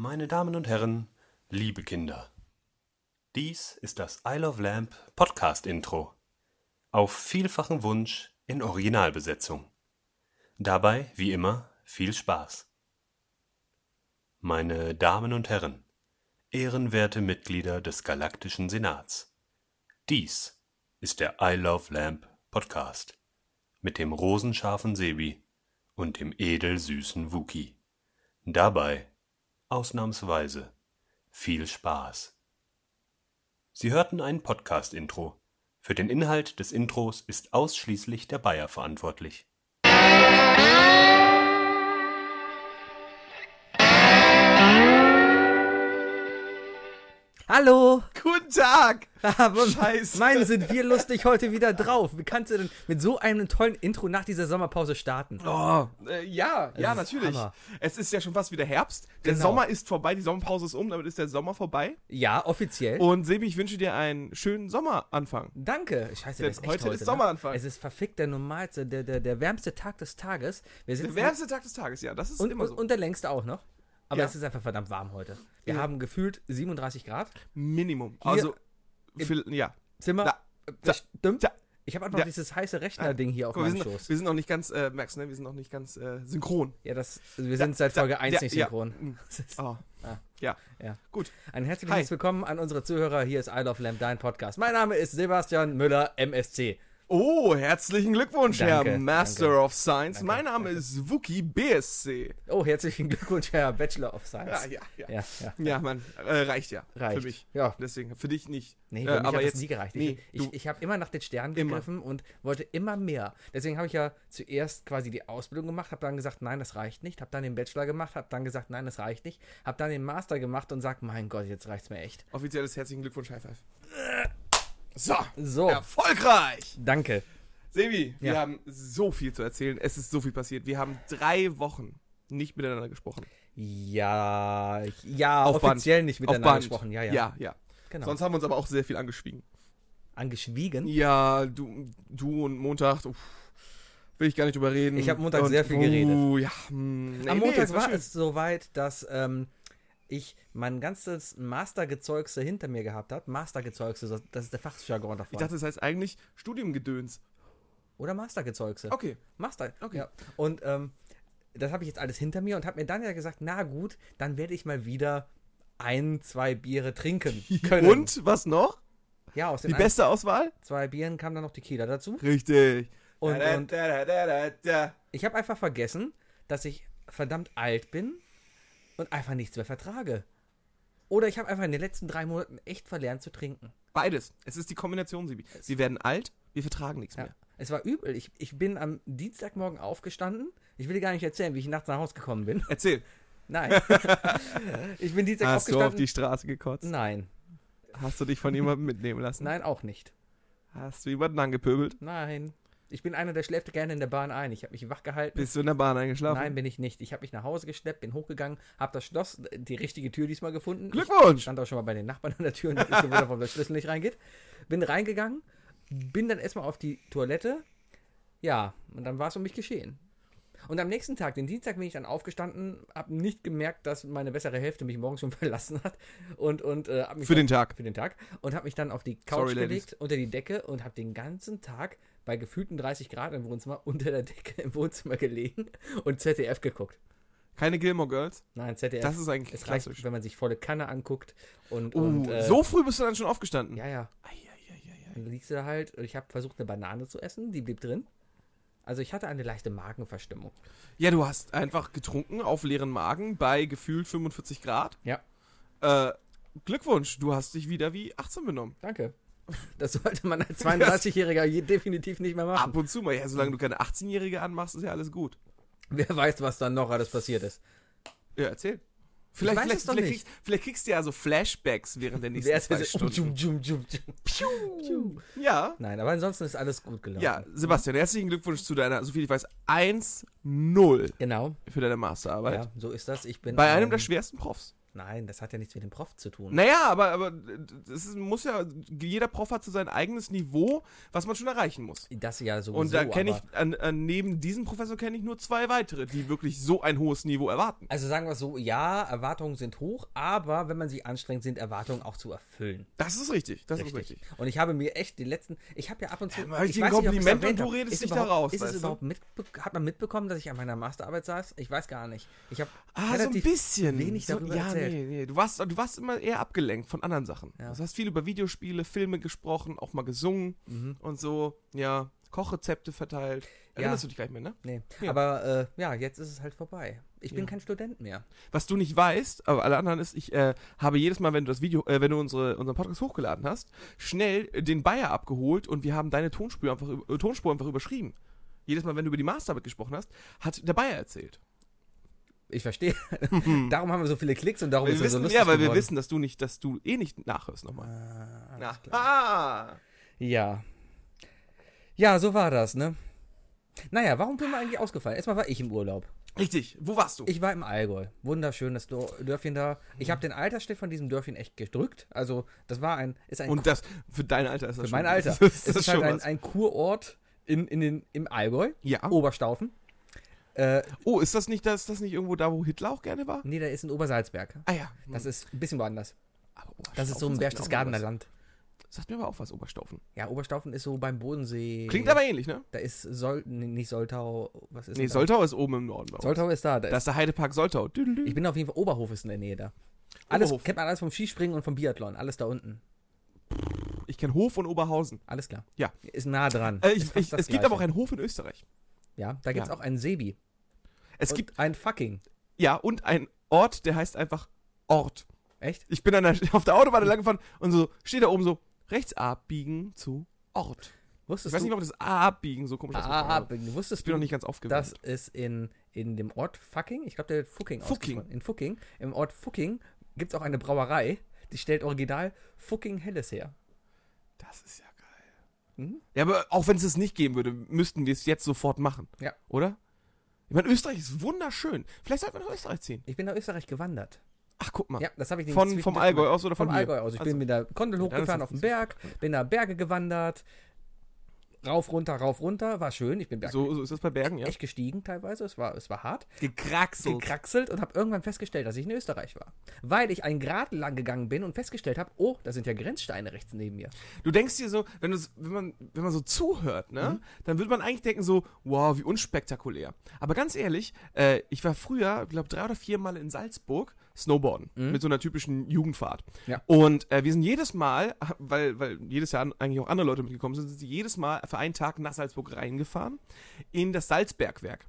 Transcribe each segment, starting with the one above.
Meine Damen und Herren, liebe Kinder. Dies ist das I Love Lamp Podcast Intro. Auf vielfachen Wunsch in Originalbesetzung. Dabei, wie immer, viel Spaß. Meine Damen und Herren, ehrenwerte Mitglieder des Galaktischen Senats. Dies ist der I Love Lamp Podcast mit dem rosenscharfen Sebi und dem edelsüßen Wookie. Dabei, ausnahmsweise, viel Spaß. Sie hörten ein Podcast-Intro. Für den Inhalt des Intros ist ausschließlich der Bayer verantwortlich. Hallo! Guten Tag! Aber Scheiße. Meinen sind wir lustig heute wieder drauf. Wie kannst du denn mit so einem tollen Intro nach dieser Sommerpause starten? Oh, äh, ja, ja, Das ist natürlich. Hammer. Es ist ja schon fast wieder Herbst. Der Genau. Sommer ist vorbei, die Sommerpause ist um, damit ist der Sommer vorbei. Ja, offiziell. Und Sebi, ich wünsche dir einen schönen Sommeranfang. Danke. Scheiße, das ist echt heute heute, ist ne? Sommeranfang. Es ist verfickt der normalste, der, der, der wärmste Tag des Tages. Der wärmste Tag des Tages, ja, das ist und, immer so. und der längste auch noch. Aber Ja. es ist einfach verdammt warm heute. Wir Ja. haben gefühlt 37 Grad. Minimum. Hier also, viel, ja. Zimmer. Da, da, stimmt. da. Ich habe Ja. dieses heiße Rechner-Ding hier auf Guck mal, wir, meinem sind, Schoß. wir sind noch nicht ganz, äh, merkst ne? Wir sind noch nicht ganz äh, synchron. Ja, das, wir sind seit Folge 1 ja, nicht synchron. Ist- Oh. Ah. Ja. Ja. Gut. Ein herzliches Hi. Willkommen an unsere Zuhörer. Hier ist I Love Lamp, dein Podcast. Mein Name ist Sebastian Müller, MSC. Oh, herzlichen Glückwunsch, Danke, Herr Master danke. of Science. Danke, mein Name ist Wookie BSC. Oh, herzlichen Glückwunsch, Herr Bachelor of Ja, Science. ja, ja. ja. ja. Ja, Mann, äh, reicht ja. Reicht. Für mich. Ja. Deswegen, für dich nicht. Nee, Äh, für mich aber hat jetzt das nie gereicht. Nee, ich ich, ich habe immer nach den Sternen Immer. gegriffen und wollte immer mehr. Deswegen habe ich ja zuerst quasi die Ausbildung gemacht, habe dann gesagt, nein, das reicht nicht. Habe dann den Bachelor gemacht, habe dann gesagt, nein, das reicht nicht. Habe dann den Master gemacht und sag, mein Gott, jetzt reicht's mir echt. offizielles herzlichen Glückwunsch, High Five. So, So, erfolgreich! danke. Sebi, wir Ja. haben so viel zu erzählen. Es ist so viel passiert. Wir haben drei Wochen nicht miteinander gesprochen. Ja, ich- ja, Auf Band. offiziell nicht Auf miteinander Band. gesprochen. Ja, ja. ja. ja. genau. Sonst haben wir uns aber auch sehr viel angeschwiegen. Angeschwiegen. Ja, du, du und Montag, uff, will ich gar nicht drüber reden. Ich hab Montag Und, sehr viel geredet. Uh, ja, hm, nee, Am nee, Montag es war schön. es soweit, dass ähm, ich mein ganzes Mastergezeugse hinter mir gehabt habe. Mastergezeugse, das ist der Fachjargon davon. Ich dachte, das heißt eigentlich Studiumgedöns. Oder Mastergezeugse. Okay. Master. Okay. Ja. Und ähm, das habe ich jetzt alles hinter mir und habe mir dann ja gesagt, na gut, dann werde ich mal wieder ein, zwei Biere trinken können. Und, was noch? Ja, aus den Die ein, beste Auswahl? zwei Bieren kam dann noch Tequila dazu. Richtig. Und, da. ich habe einfach vergessen, dass ich verdammt alt bin und einfach nichts mehr vertrage. Oder ich habe einfach in den letzten drei Monaten echt verlernt zu trinken. Beides. Es ist die Kombination, Sibi. Wir werden alt, wir vertragen nichts Ja. mehr. Es war übel. Ich, ich bin am Dienstagmorgen aufgestanden. Ich will dir gar nicht erzählen, wie ich nachts nach Hause gekommen bin. Erzähl. Nein. ich bin Dienstag Hast du aufgestanden. auf die Straße gekotzt? Nein. Hast du dich von jemandem mitnehmen lassen? Nein, auch nicht. Hast du jemanden angepöbelt? Nein. Ich bin einer, der schläft gerne in der Bahn ein. Ich habe mich wach gehalten. Bist du in der Bahn eingeschlafen? Nein, bin ich nicht. Ich habe mich nach Hause geschleppt, bin hochgegangen, habe das Schloss, die richtige Tür diesmal gefunden. Ich Glückwunsch! stand auch schon mal bei den Nachbarn an der Tür und gewundert, warum der Schlüssel nicht reingeht. Bin reingegangen, bin dann erstmal auf die Toilette. Ja, und dann war es um mich geschehen. Und am nächsten Tag, den Dienstag, bin ich dann aufgestanden, habe nicht gemerkt, dass meine bessere Hälfte mich morgens schon verlassen hat. Und, und äh, hab mich Für dann- den Tag. für den Tag und habe mich dann auf die Couch Sorry, gelegt, unter die Decke und habe den ganzen Tag bei gefühlten 30 Grad im Wohnzimmer unter der Decke im Wohnzimmer gelegen und ZDF geguckt. Keine Gilmore Girls? Nein, ZDF. Das ist eigentlich es reicht, klassisch. wenn man sich volle Kanne anguckt und, Uh, und äh, so früh bist du dann schon aufgestanden? ja, ja. Ei, ei, ei, ei, ei. Dann liegst du da halt. Ich habe versucht, eine Banane zu essen, die blieb drin. Also ich hatte eine leichte Magenverstimmung. Ja, du hast einfach getrunken auf leeren Magen bei gefühlt 45 Grad. Ja. Äh, Glückwunsch, du hast dich wieder wie 18 benommen. Danke. Das sollte man als 32-Jähriger je- definitiv nicht mehr machen. Ab und zu mal. Ja, solange du keine 18-Jährige anmachst, ist ja alles gut. Wer weiß, was dann noch alles passiert ist. Ja, erzähl. Vielleicht, vielleicht, vielleicht. Kriegst, vielleicht kriegst du ja so Flashbacks während der nächsten zwei Stunden. Jum, jum, jum. Ja. Nein, aber ansonsten ist alles gut gelaufen. Ja, Sebastian, herzlichen Glückwunsch zu deiner, soviel ich weiß, 1-0 Genau. für deine Masterarbeit. Ja, so ist das. Ich bin Bei einem ein- der schwersten Profs. Nein, das hat ja nichts mit dem Prof zu tun. Naja, aber, aber das muss ja, jeder Prof hat so sein eigenes Niveau, was man schon erreichen muss. Das ja sowieso. Und da kenne ich, an, an, neben diesem Professor kenne ich nur zwei weitere, die wirklich so ein hohes Niveau erwarten. Also sagen wir es so, ja, Erwartungen sind hoch, aber wenn man sich anstrengt, sind Erwartungen auch zu erfüllen. Das ist richtig, das ist richtig. Und ich habe mir echt die letzten, ich habe ja ab und zu, Ja, ich weiß ein nicht, Kompliment und erwähnt du redest dich da raus, Ist es überhaupt mitbe hat man mitbekommen, dass ich an meiner Masterarbeit saß? Ich weiß gar nicht. Ich habe Ah, so ein bisschen. wenig so, darüber ja, erzählt. nee, nee. Du warst, du warst immer eher abgelenkt von anderen Sachen. Ja. Du hast viel über Videospiele, Filme gesprochen, auch mal gesungen Mhm. und so. Ja, Kochrezepte verteilt. Erinnerst du dich gar nicht mehr, ne? Nee, Ja. aber äh, ja, jetzt ist es halt vorbei. Ich bin Ja. kein Student mehr. Was du nicht weißt, aber alle anderen ist, ich äh, habe jedes Mal, wenn du das Video, äh, wenn du unsere, unseren Podcast hochgeladen hast, schnell den Bayer abgeholt und wir haben deine Tonspur einfach, Tonspur einfach überschrieben. Jedes Mal, wenn du über die Masterarbeit gesprochen hast, hat der Bayer erzählt. Ich verstehe. darum haben wir so viele Klicks und darum Weil ist wir es so lustig ja, weil wir geworden. wissen, dass du nicht, dass du eh nicht nachhörst nochmal. Ah, ah. Ja. Ja, so war das, ne? Naja, warum bin wir eigentlich ausgefallen? Erstmal war ich im Urlaub. Richtig, wo warst du? Ich war im Allgäu. Wunderschönes Dörfchen da. Ich habe den Altersschnitt von diesem Dörfchen echt gedrückt. Also, das war ein, ist ein und das, für dein Alter ist das für schon mein Alter. Das ist, es das ist halt schon ein, ein Kurort in, in den, im Allgäu, Ja. Oberstaufen. Äh, Oh, ist das nicht, das, ist das nicht irgendwo da, wo Hitler auch gerne war? nee, der ist in Obersalzberg. Ah ja. Das ist ein bisschen woanders. Aber Das ist so ein Berchtesgadener. Land. Sagt mir aber auch was, Oberstaufen. Ja, Oberstaufen ist so beim Bodensee. Klingt aber ähnlich, ne? Da ist Sol, nee, nicht Soltau. Was ist Nee, da? Soltau ist oben im Norden. Soltau ist da. da Da ist, ist der Heidepark Soltau. Ich bin auf jeden Fall Oberhof ist in der Nähe da. Alles Oberhof. kennt man alles vom Skispringen und vom Biathlon. Alles da unten. Ich kenne Hof und Oberhausen. Alles klar. Ja. Ist nah dran. Äh, ich, ich, es gibt Gleiche. aber auch einen Hof in Österreich. Ja, da gibt es Ja. auch einen Sebi. Es und gibt, ein fucking. ja, und ein Ort, der heißt einfach Ort. Echt? Ich bin an der, auf der Autobahn lang gefahren und so steht da oben so, rechts abbiegen zu Ort. Ich Wusstest weiß nicht, du? ob das abbiegen so komisch ausgesprochen ah, wird. wusstest Ich bin noch nicht ganz aufgewärmt. dass es in, in dem Ort Fucking, ich glaube, der wird Fucking Fucking. In Fucking, im Ort Fucking gibt es auch eine Brauerei, die stellt original Fucking Helles her. Das ist ja geil. Mhm. Ja, aber auch wenn es es nicht geben würde, müssten wir es jetzt sofort machen. Ja. Oder? Ich meine, Österreich ist wunderschön. Vielleicht sollten wir nach Österreich ziehen. Ich bin nach Österreich gewandert. Ach, guck mal. Ja, das habe ich Von, vom Allgäu aus oder von Vom hier? Allgäu aus. Ich Also, bin mit der Gondel das hochgefahren auf den Berg, bin da Berge gewandert, rauf, runter, rauf, runter, war schön. Ich bin Berg so, so ist das bei Bergen, ja? echt gestiegen teilweise, es war, es war hart. Gekraxelt. gekraxelt und habe irgendwann festgestellt, dass ich in Österreich war. Weil ich einen Grat lang gegangen bin und festgestellt habe, oh, da sind ja Grenzsteine rechts neben mir. Du denkst dir so, wenn, wenn, man, wenn man so zuhört, ne, Mhm. dann würde man eigentlich denken so, wow, wie unspektakulär. Aber ganz ehrlich, äh, ich war früher, ich glaube, drei oder vier Mal in Salzburg Snowboarden Mhm. mit so einer typischen Jugendfahrt. Ja. Und äh, wir sind jedes Mal, weil, weil jedes Jahr eigentlich auch andere Leute mitgekommen sind, sind sie jedes Mal für einen Tag nach Salzburg reingefahren in das Salzbergwerk.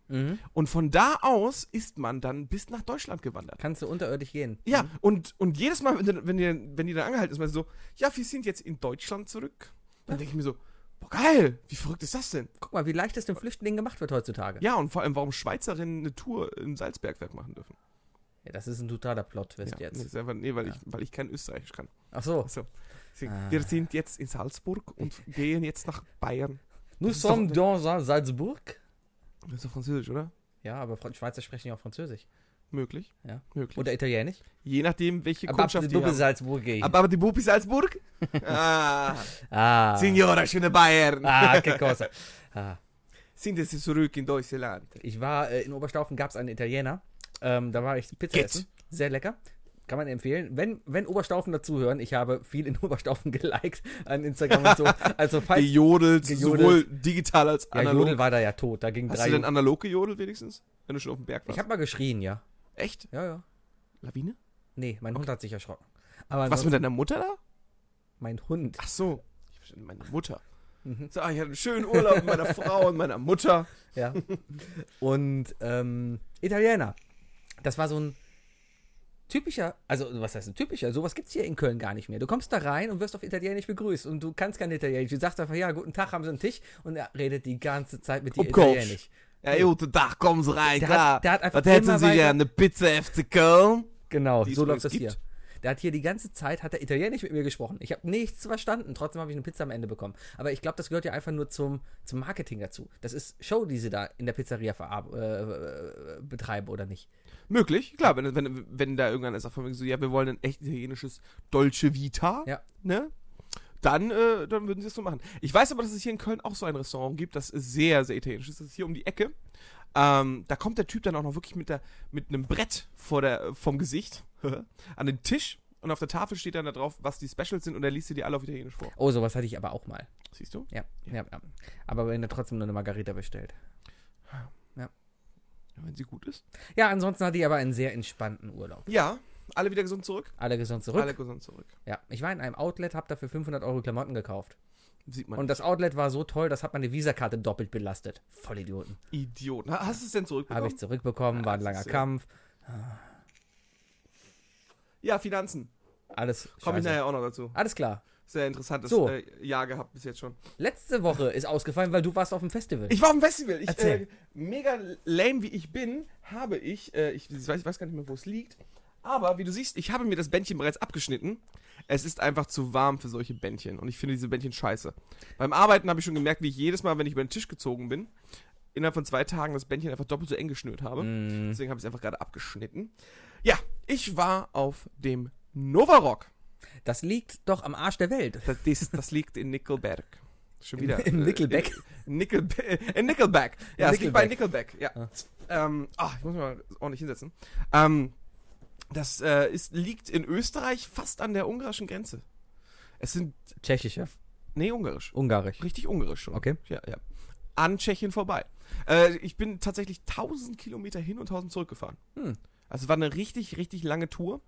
Und von da aus ist man dann bis nach Deutschland gewandert. Kannst du unterirdisch gehen. Ja, und, und jedes Mal, wenn, die- wenn, die, wenn die dann angehalten ist, sie so, ja, wir sind jetzt in Deutschland zurück. Dann denke ich mir so, boah, geil, wie verrückt ist das denn? Guck mal, wie leicht es den Flüchtlingen gemacht wird heutzutage. Ja, und vor allem, warum Schweizerinnen eine Tour im Salzbergwerk machen dürfen. Ja, das ist ein totaler Plot-Twist ja, jetzt. Nee, einfach, nee weil, ich, weil ich kein Österreichisch kann. Ach so. Also, deswegen, Ah. Wir sind jetzt in Salzburg und gehen jetzt nach Bayern. Nous sommes dans Salzburg. Das ist doch Französisch, oder? Ja, aber Schweizer sprechen ja auch Französisch. Möglich. Ja. Möglich. Oder Italienisch. Je nachdem, welche Aber Kundschaft die haben. Salzburg. Aber die Bubi Salzburg? ah, Ah. Signora, schöne Bayern. Ah, che cosa. Ah. Sind Sie zurück in Deutschland? Ich war äh, in Oberstaufen, gab es einen Italiener. Ähm, da war ich Pizza Geht. essen. Sehr lecker. Kann man empfehlen. Wenn, wenn Oberstaufen dazuhören, ich habe viel in Oberstaufen geliked an Instagram und so. Also falls. Gejodelt, Gejodelt. sowohl digital als ja, analog. Jodel war da ja tot. Da ging Hast drei. du denn analog gejodelt wenigstens? Wenn du schon auf dem Berg warst? ich habe mal geschrien, ja. Echt? Ja, ja. Lawine? Nee, mein Hund hat sich erschrocken. Aber Was mit deiner Mutter da? mein Hund. Ach so. Ich verstehe, meine Mutter. Mhm. So, ich hatte einen schönen Urlaub mit meiner Frau und meiner Mutter. Ja. Und ähm, Italiener. Das war so ein typischer, also was heißt ein typischer? Sowas gibt es hier in Köln gar nicht mehr. Du kommst da rein und wirst auf Italienisch begrüßt und du kannst kein Italienisch. Du sagst einfach, ja, guten Tag, haben Sie einen Tisch und er redet die ganze Zeit mit dir. Italienisch. Ja, guten Tag, kommen Sie rein, Der klar. hat- der hat einfach Was hätten Sie gerne? Eine Pizza FC Köln? Genau, Die so läuft das hier. Der hat hier die ganze Zeit, hat er Italienisch mit mir gesprochen. Ich habe nichts verstanden, trotzdem habe ich eine Pizza am Ende bekommen. Aber ich glaube, das gehört ja einfach nur zum, zum Marketing dazu. Das ist Show, die sie da in der Pizzeria äh, betreiben, oder nicht? Möglich, klar, wenn, wenn, wenn da irgendeiner sagt von so, ja, wir wollen ein echt italienisches Dolce Vita, Ja. ne? Dann, äh, dann würden sie es so machen. Ich weiß aber, dass es hier in Köln auch so ein Restaurant gibt, das sehr, sehr italienisch ist. Das ist hier um die Ecke. Ähm, da kommt der Typ dann auch noch wirklich mit, der, mit einem Brett vor der, vom Gesicht an den Tisch und auf der Tafel steht dann da drauf, was die Specials sind und er liest dir die alle auf Italienisch vor. Oh, sowas hatte ich aber auch mal. Siehst du? Ja, ja, ja. Aber wenn er trotzdem nur eine Margarita bestellt. Ja, wenn sie gut ist. Ja, ansonsten hatte ich aber einen sehr entspannten Urlaub. Ja, alle wieder gesund zurück. Alle gesund zurück. Alle gesund zurück. Ja, ich war in einem Outlet, habe dafür 500 Euro Klamotten gekauft. Sieht man. Und das Outlet war so toll, das hat meine Visakarte doppelt belastet. Vollidioten. Idioten. Ha- Hast du es denn zurückbekommen? Habe ich zurückbekommen, war ein langer ja- Kampf. Ja, Finanzen. Alles Komme ich nachher auch noch dazu. Alles klar. Sehr interessantes So. äh, Jahr gehabt bis jetzt schon. Letzte Woche ist ausgefallen, weil du warst auf dem Festival. Ich war auf dem Festival. Ich, Erzähl. äh, mega lame wie ich bin, habe ich, äh, ich, weiß, ich weiß gar nicht mehr, wo es liegt, aber wie du siehst, ich habe mir das Bändchen bereits abgeschnitten. Es ist einfach zu warm für solche Bändchen und ich finde diese Bändchen scheiße. Beim Arbeiten habe ich schon gemerkt, wie ich jedes Mal, wenn ich über den Tisch gezogen bin, innerhalb von zwei Tagen das Bändchen einfach doppelt so eng geschnürt habe. Mm, Deswegen habe ich es einfach gerade abgeschnitten. Ja, ich war auf dem Novarock. das liegt doch am Arsch der Welt. Das, das, das liegt in Nickelberg. Schon wieder. im äh, Nickelback? In, Nickelba in Nickelback. Ja, es liegt bei Nickelback. Nickelback. Ja. Ah. Ähm, ah, ich muss mich mal ordentlich hinsetzen. Ähm, das äh, ist, liegt in Österreich fast an der ungarischen Grenze. Es sind. Tschechische. Nee, ungarisch. Ungarisch. Richtig ungarisch schon. Okay. Ja, ja. An Tschechien vorbei. Äh, ich bin tatsächlich 1000 Kilometer hin und 1000 zurückgefahren. Hm. Also es war eine richtig, richtig lange Tour.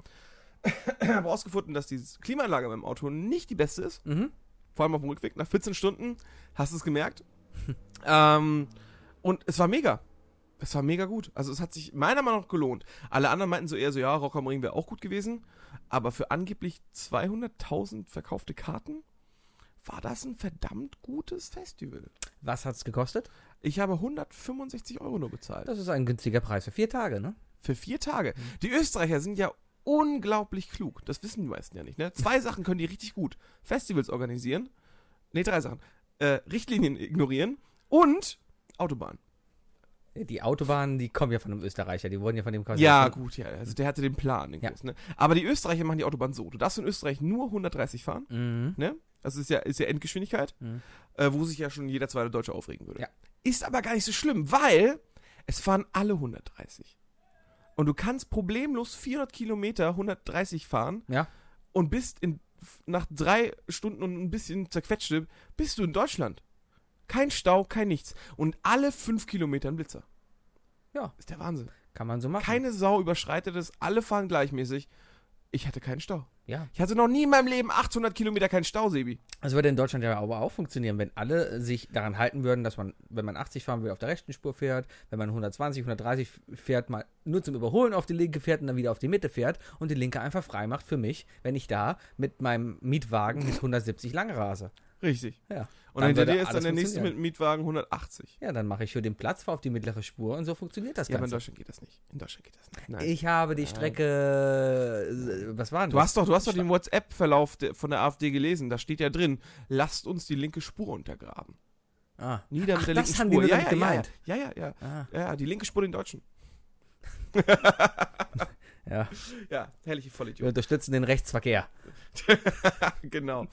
habe herausgefunden, dass die Klimaanlage beim Auto nicht die beste ist. Mhm. Vor allem auf dem Rückweg. Nach 14 Stunden hast du es gemerkt. ähm, und es war mega. Es war mega gut. Also es hat sich meiner Meinung nach gelohnt. Alle anderen meinten so eher so, ja, Rock am Ring wäre auch gut gewesen. Aber für angeblich 200.000 verkaufte Karten war das ein verdammt gutes Festival. Was hat's gekostet? Ich habe 165 Euro nur bezahlt. Das ist ein günstiger Preis für vier Tage, ne? Für vier Tage. Die Österreicher sind ja unglaublich klug. Das wissen die meisten ja nicht. Ne? Zwei Sachen können die richtig gut. Festivals organisieren. Ne, drei Sachen. Äh, Richtlinien ignorieren und Autobahn. Die Autobahnen, die kommen ja von einem Österreicher, die wurden ja von dem quasi. Ja, gut, ja. Also der hatte den Plan. Den Ja. großen, ne? Aber die Österreicher machen die Autobahn so. Du darfst in Österreich nur 130 fahren. Mhm. Ne? Das ist ja, ist ja Endgeschwindigkeit, Mhm. äh, wo sich ja schon jeder zweite Deutsche aufregen würde. Ja. Ist aber gar nicht so schlimm, weil es fahren alle 130. Und du kannst problemlos 400 Kilometer 130 fahren Ja. und bist in, nach drei Stunden und ein bisschen zerquetschte, bist du in Deutschland. Kein Stau, kein nichts. Und alle fünf Kilometer ein Blitzer. Ja. Ist der Wahnsinn. Kann man so machen. Keine Sau überschreitet es, alle fahren gleichmäßig. Ich hatte keinen Stau. Ja. Ich hatte noch nie in meinem Leben 800 Kilometer keinen Stau, Sebi. Das würde in Deutschland ja aber auch funktionieren, wenn alle sich daran halten würden, dass man, wenn man 80 fahren will, auf der rechten Spur fährt, wenn man 120, 130 fährt, mal nur zum Überholen auf die linke fährt und dann wieder auf die Mitte fährt und die linke einfach frei macht für mich, wenn ich da mit meinem Mietwagen mit 170 lang rase. Richtig. Ja. Und Dann hinter dir ist dann der nächste mit Mietwagen 180. Ja, dann mache ich für den Platz, auf die mittlere Spur und so funktioniert das Ja, aber in Ganze. Deutschland geht das nicht. In Deutschland geht das nicht. Nein. ich habe die Nein. Strecke, äh, was war denn du das? hast doch, du hast doch den WhatsApp-Verlauf von der AfD gelesen. Da steht ja drin, lasst uns die linke Spur untergraben. Ah. Nieder Ach, mit der das linken haben die Spur. nur ja, ja, gemeint. Ja, ja, ja, ja. Ah, Ja, ja, die linke Spur den Deutschen. ja. Ja, herrliche Wir Vollidiot. unterstützen den Rechtsverkehr. genau.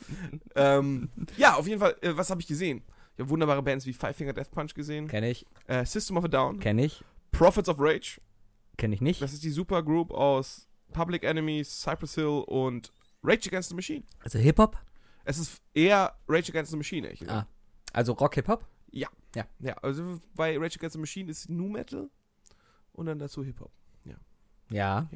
ähm, ja, auf jeden Fall, äh, was habe ich gesehen? Ich habe wunderbare Bands wie Five Finger Death Punch gesehen, Kenne ich, äh, System of a Down, kenne ich, Prophets of Rage. kenne ich nicht. Das ist die Supergroup aus Public Enemy, Cypress Hill und Rage Against the Machine. Also Hip-Hop? Es ist eher Rage Against the Machine, echt. Ah. Also Rock-Hip-Hop? Ja. Ja. Ja, also bei Rage Against the Machine ist Nu Metal und dann dazu Hip-Hop. Ja.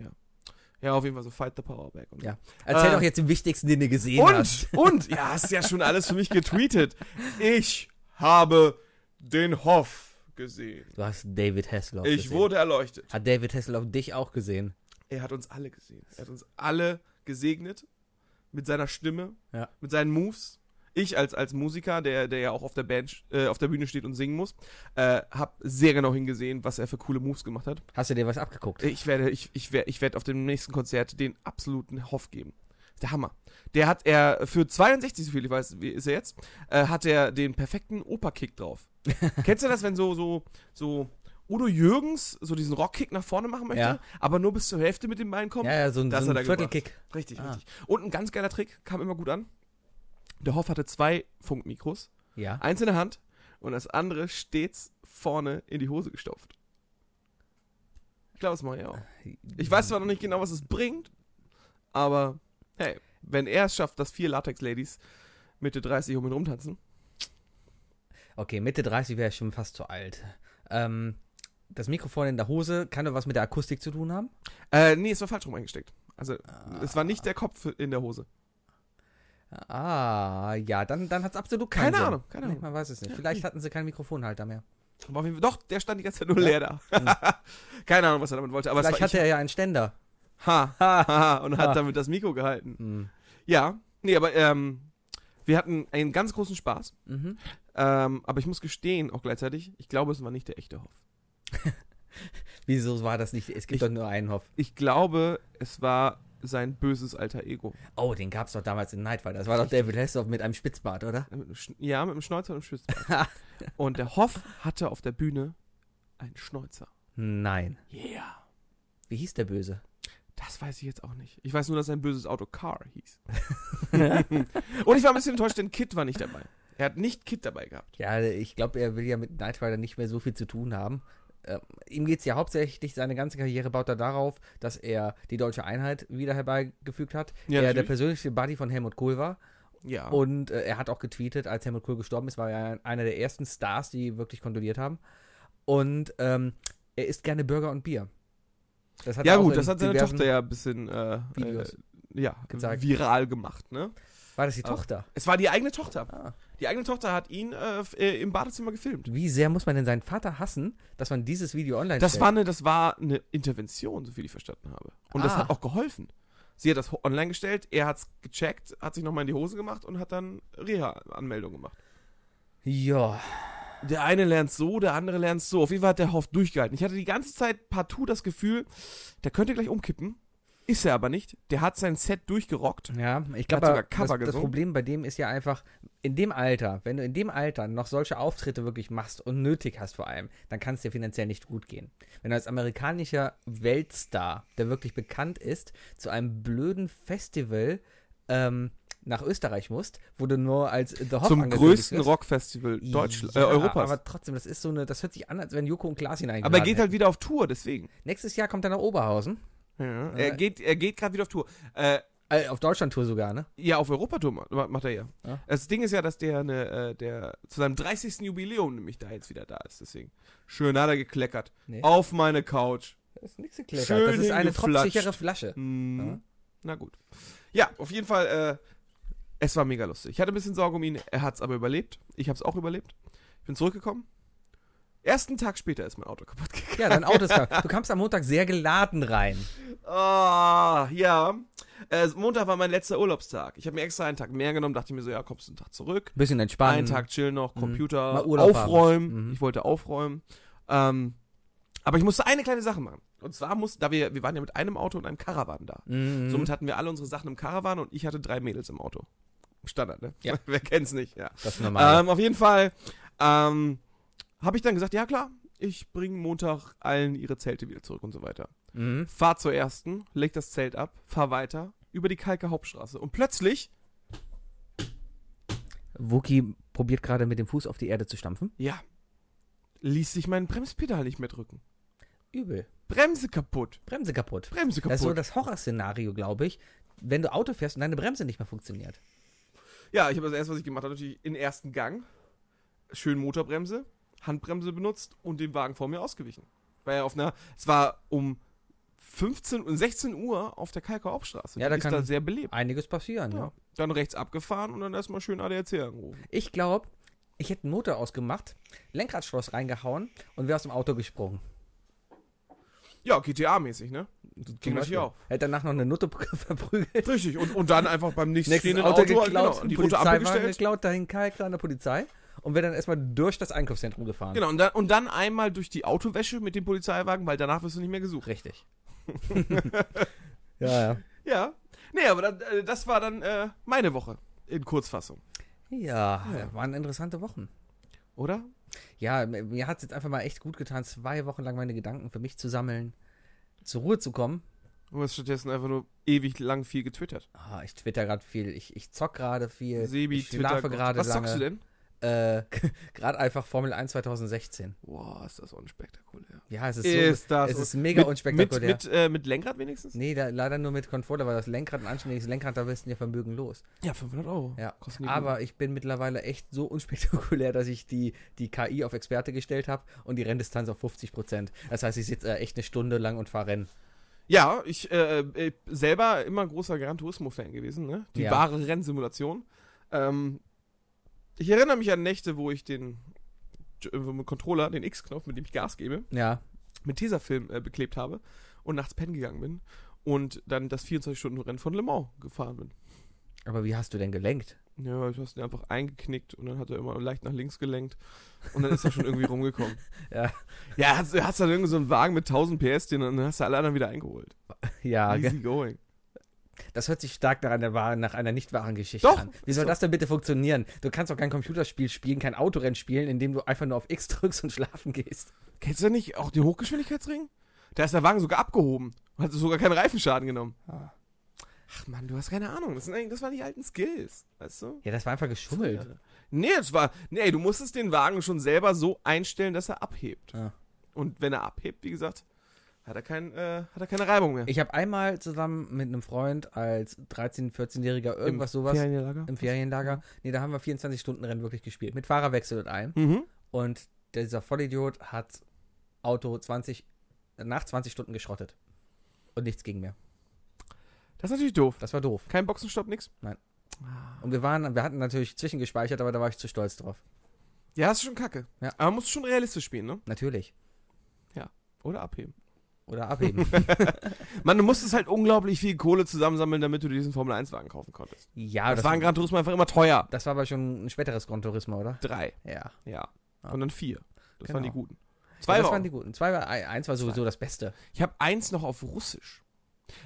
Ja, auf jeden Fall so Fight the Power Back. Und Ja. Erzähl Äh, doch jetzt den wichtigsten, den du gesehen hast. Und, und, ja, hast ja schon alles für mich getweetet. Ich habe den Hoff gesehen. Du hast David Hasselhoff Ich gesehen. wurde erleuchtet. Hat David Hasselhoff dich auch gesehen? Er hat uns alle gesehen. Er hat uns alle gesegnet mit seiner Stimme, Ja. mit seinen Moves. Ich als, als Musiker, der, der ja auch auf der, Band, äh, auf der Bühne steht und singen muss, äh, habe sehr genau hingesehen, was er für coole Moves gemacht hat. Hast du dir was abgeguckt? Ich werde, ich, ich werde, ich werde auf dem nächsten Konzert den absoluten Hoff geben. Der Hammer. Der hat er für 62, so viel ich weiß, wie ist er jetzt, äh, hat er den perfekten Operkick drauf. Kennst du das, wenn so, so, so Udo Jürgens so diesen Rockkick nach vorne machen möchte, Ja. aber nur bis zur Hälfte mit dem Bein kommt? Ja, ja, so ein, so ein er Viertelkick. Richtig, Ah. richtig. Und ein ganz geiler Trick, kam immer gut an. Der Hoff hatte zwei Funkmikros, Ja. eins in der Hand und das andere stets vorne in die Hose gestopft. Ich glaube, das mache ich auch. Ich weiß zwar noch nicht genau, was es bringt, aber hey, wenn er es schafft, dass vier Latex-Ladies Mitte 30 um ihn rumtanzen. Okay, Mitte 30 wäre schon fast zu alt. Ähm, das Mikrofon in der Hose kann doch was mit der Akustik zu tun haben? Äh, nee, es war falsch rum eingesteckt. Also, es war nicht der Kopf in der Hose. Ah, ja, dann, dann hat es absolut keinen Keine Sinn. Ahnung, keine Nee, Ahnung. man weiß es nicht. Vielleicht hatten sie keinen Mikrofonhalter mehr. Aber doch, der stand die ganze Zeit nur leer da. keine Ahnung, was er damit wollte. Aber Vielleicht hatte er ja einen Ständer. Ha, ha, ha, und hat Ha. damit das Mikro gehalten. Hm. Ja, nee, aber ähm, wir hatten einen ganz großen Spaß. Mhm. Ähm, aber ich muss gestehen, auch gleichzeitig, ich glaube, es war nicht der echte Hoff. Wieso war das nicht? Es gibt Ich- doch nur einen Hoff. Ich glaube, es war sein böses alter Ego. Oh, den gab es doch damals in Nightfire. Das war doch David Hasselhoff mit einem Spitzbart, oder? Sch- Ja, mit einem Schnäuzer und einem Spitzbart. und der Hoff hatte auf der Bühne einen Schnäuzer. Nein. Yeah. Wie hieß der Böse? Das weiß ich jetzt auch nicht. Ich weiß nur, dass sein böses Auto Car hieß. und ich war ein bisschen enttäuscht, denn Kit war nicht dabei. Er hat nicht Kit dabei gehabt. Ja, ich glaube, er will ja mit Knight Rider nicht mehr so viel zu tun haben. Ähm, ihm geht es ja hauptsächlich, seine ganze Karriere baut er darauf, dass er die deutsche Einheit wieder herbeigefügt hat. Ja, er der natürlich. persönliche Buddy von Helmut Kohl war. Ja. Und äh, er hat auch getweetet, als Helmut Kohl gestorben ist, war er einer der ersten Stars, die wirklich kondoliert haben. Und ähm, er isst gerne Burger und Bier. Das hat ja gut, das hat seine Tochter ja ein bisschen äh, äh, ja, gezeigt. viral gemacht. Ne? War das die Ah. Tochter? Es war die eigene Tochter. Ah. Die eigene Tochter hat ihn äh, äh, im Badezimmer gefilmt. Wie sehr muss man denn seinen Vater hassen, dass man dieses Video online Das stellt? war, eine, das war eine Intervention, so viel ich verstanden habe. Und das Ah. hat auch geholfen. Sie hat das online gestellt, er hat es gecheckt, hat sich nochmal in die Hose gemacht und hat dann Reha-Anmeldung gemacht. Ja. Der eine lernt so, der andere lernt so. Auf jeden Fall hat der Hoff durchgehalten. Ich hatte die ganze Zeit partout das Gefühl, der könnte gleich umkippen. Ist er aber nicht. Der hat sein Set durchgerockt. Ja, ich glaube, das, das. Problem bei dem ist ja einfach, in dem Alter, wenn du in dem Alter noch solche Auftritte wirklich machst und nötig hast vor allem, dann kann es dir finanziell nicht gut gehen. Wenn du als amerikanischer Weltstar, der wirklich bekannt ist, zu einem blöden Festival ähm, nach Österreich musst, wo du nur als The Hoff Zum größten. Rockfestival Deutschland, ja, äh, Europas. Aber trotzdem, das ist so eine, das hört sich an, als wenn Joko und Klaas ihn eingeladen Aber er geht hätten. halt wieder auf Tour, deswegen. Nächstes Jahr kommt er nach Oberhausen. Ja, Äh. er geht, er geht gerade wieder auf Tour. Äh, Äh, auf Deutschland-Tour sogar, ne? ja, auf Europatour ma- macht er ja. Ja. Das Ding ist ja, dass der, ne, äh, der zu seinem 30. Jubiläum nämlich da jetzt wieder da ist. Deswegen. Schön hat er gekleckert. Nee. Auf meine Couch. Das ist nichts gekleckert. Schön das ist eine tropfsichere Flasche. Hm. Ja. Na gut. Ja, auf jeden Fall, äh, es war mega lustig. Ich hatte ein bisschen Sorge um ihn, er hat es aber überlebt. Ich habe es auch überlebt. Ich bin zurückgekommen. Ersten Tag später ist mein Auto kaputt gegangen. Ja, dein Auto ist kaputt. Du kamst am Montag sehr geladen rein. Ah, ja. Äh, Montag war mein letzter Urlaubstag. Ich habe mir extra einen Tag mehr genommen, dachte ich mir so, ja, kommst du einen Tag zurück. Bisschen entspannen. Einen Tag chillen noch, Mhm. Computer, Urlaub aufräumen. Mhm. Ich wollte aufräumen. Ähm, aber ich musste eine kleine Sache machen. Und zwar musste, da wir, wir waren ja mit einem Auto und einem Caravan da. Mhm. Somit hatten wir alle unsere Sachen im Caravan und ich hatte drei Mädels im Auto. Standard, ne? Ja. Wer kennt's nicht, ja. das ist normal. Ähm, auf jeden Fall ähm, habe ich dann gesagt, ja klar, ich bringe Montag allen ihre Zelte wieder zurück und so weiter. mhm. Fahr zur ersten, leg das Zelt ab, fahr weiter über die Kalke Hauptstraße und plötzlich, Wookie probiert gerade mit dem Fuß auf die Erde zu stampfen. ja, ließ sich mein Bremspedal nicht mehr drücken. Übel. Bremse kaputt. Bremse kaputt. Bremse Das ist so kaputt. das Horrorszenario, glaube ich, wenn du Auto fährst und deine Bremse nicht mehr funktioniert. ja, ich habe das erste, was ich gemacht habe, natürlich in ersten Gang, schön Motorbremse, Handbremse benutzt und dem Wagen vor mir ausgewichen. Weil er auf einer, es war um 15 und 16 Uhr auf der Kalker Hauptstraße. Ja, da ist kann- da sehr belebt. Einiges passieren, ja. Ja. Dann rechts abgefahren und dann erstmal schön ADAC angerufen. Ich glaube, ich hätte einen Motor ausgemacht, Lenkradschloss reingehauen und wäre aus dem Auto gesprungen. Ja, GTA-mäßig, ne? Zum Zum Beispiel auch. Hat danach noch eine Nutte verprügelt. Richtig, und, und dann einfach beim nächsten Auto, Auto, geklaut, genau, die rote Ampel gestellt. geklaut, dahin klar an der Polizei und wäre dann erstmal durch das Einkaufszentrum gefahren. Genau, und dann, und dann einmal durch die Autowäsche mit dem Polizeiwagen, weil danach wirst du nicht mehr gesucht. Richtig. ja, ja. Ja. Nee, aber dann, äh, das war dann äh, meine Woche in Kurzfassung. Ja, Ja. waren interessante Wochen. Oder? Ja, mir- hat es jetzt einfach mal echt gut getan, zwei Wochen lang meine Gedanken für mich zu sammeln, zur Ruhe zu kommen. Du hast stattdessen einfach nur ewig lang viel getwittert. Ah, ich twitter gerade viel, ich, ich zock gerade viel, Sebi, ich schlafe gerade Was lange. zockst du denn? Äh, gerade einfach Formel 1 2016. Boah, ist das unspektakulär. Ja, es ist, Ist so, das es ist mega mit, unspektakulär. Mit, mit, äh, mit Lenkrad wenigstens? nee, da, leider nur mit Controller, weil das Lenkrad ein anständiges Lenkrad, da bist du ja Vermögen los. Ja, 500 Euro. Ja, aber ich bin mittlerweile echt so unspektakulär, dass ich die, die KI auf Experte gestellt habe und die Renndistanz auf 50 Prozent. Das heißt, ich sitze äh, echt eine Stunde lang und fahre Rennen. Ja, ich äh, äh, selber immer großer Gran Turismo-Fan gewesen, ne? Die Ja. wahre Rennsimulation. Ähm, ich erinnere mich an Nächte, wo ich den äh, mit Controller, den X-Knopf, mit dem ich Gas gebe, Ja, mit Tesafilm äh, beklebt habe und nachts pennen gegangen bin und dann das 24-Stunden-Rennen von Le Mans gefahren bin. aber wie hast du denn gelenkt? Ja, ich hast ihn einfach eingeknickt und dann hat er immer leicht nach links gelenkt und dann ist er schon irgendwie rumgekommen. Ja. Ja, hast, hast dann irgendwie so einen Wagen mit 1000 PS, den dann hast du alle anderen wieder eingeholt. Ja, Easy going. Das hört sich stark nach einer, wahren, nach einer nicht wahren Geschichte Doch, an. Wie soll so. das denn bitte funktionieren? Du kannst doch kein Computerspiel spielen, kein Autorennen spielen, indem du einfach nur auf X drückst und schlafen gehst. Kennst du nicht auch den Hochgeschwindigkeitsring? Da ist der Wagen sogar abgehoben und hat sogar keinen Reifenschaden genommen. Ah. Ach Mann, du hast keine Ahnung. Das, sind das waren die alten Skills. Weißt du? Ja, das war einfach geschummelt. Nee, es war. Nee, du musstest den Wagen schon selber so einstellen, dass er abhebt. Ah. Und wenn er abhebt, wie gesagt, hat er, kein, äh, hat er keine Reibung mehr. Ich habe einmal zusammen mit einem Freund als 13-, 14-Jähriger irgendwas sowas Ferienlager? im Ferienlager. Nee, da haben wir 24-Stunden-Rennen wirklich gespielt. Mit Fahrerwechsel und allem. Mhm. Und dieser Vollidiot hat Auto 20, nach 20 Stunden geschrottet. Und nichts ging mehr. Das ist natürlich doof. Das war doof. Kein Boxenstopp, nix? Und wir waren, wir hatten natürlich zwischengespeichert, aber da war ich zu stolz drauf. Ja, das ist schon kacke. Ja. Aber man muss schon realistisch spielen, ne? Natürlich. Oder abheben. Oder abheben. Mann, du musstest halt unglaublich viel Kohle zusammensammeln, damit du diesen Formel-1-Wagen kaufen konntest. ja, das, das, war in Gran Turismo einfach immer teuer. das war aber schon ein späteres Gran Turismo, oder? Drei, Ja. ja. Und dann vier. Das Genau. waren die guten. Zwei Zwei ja, das war waren die guten. Zwei war, eins war sowieso das Beste. Ich habe eins noch auf Russisch.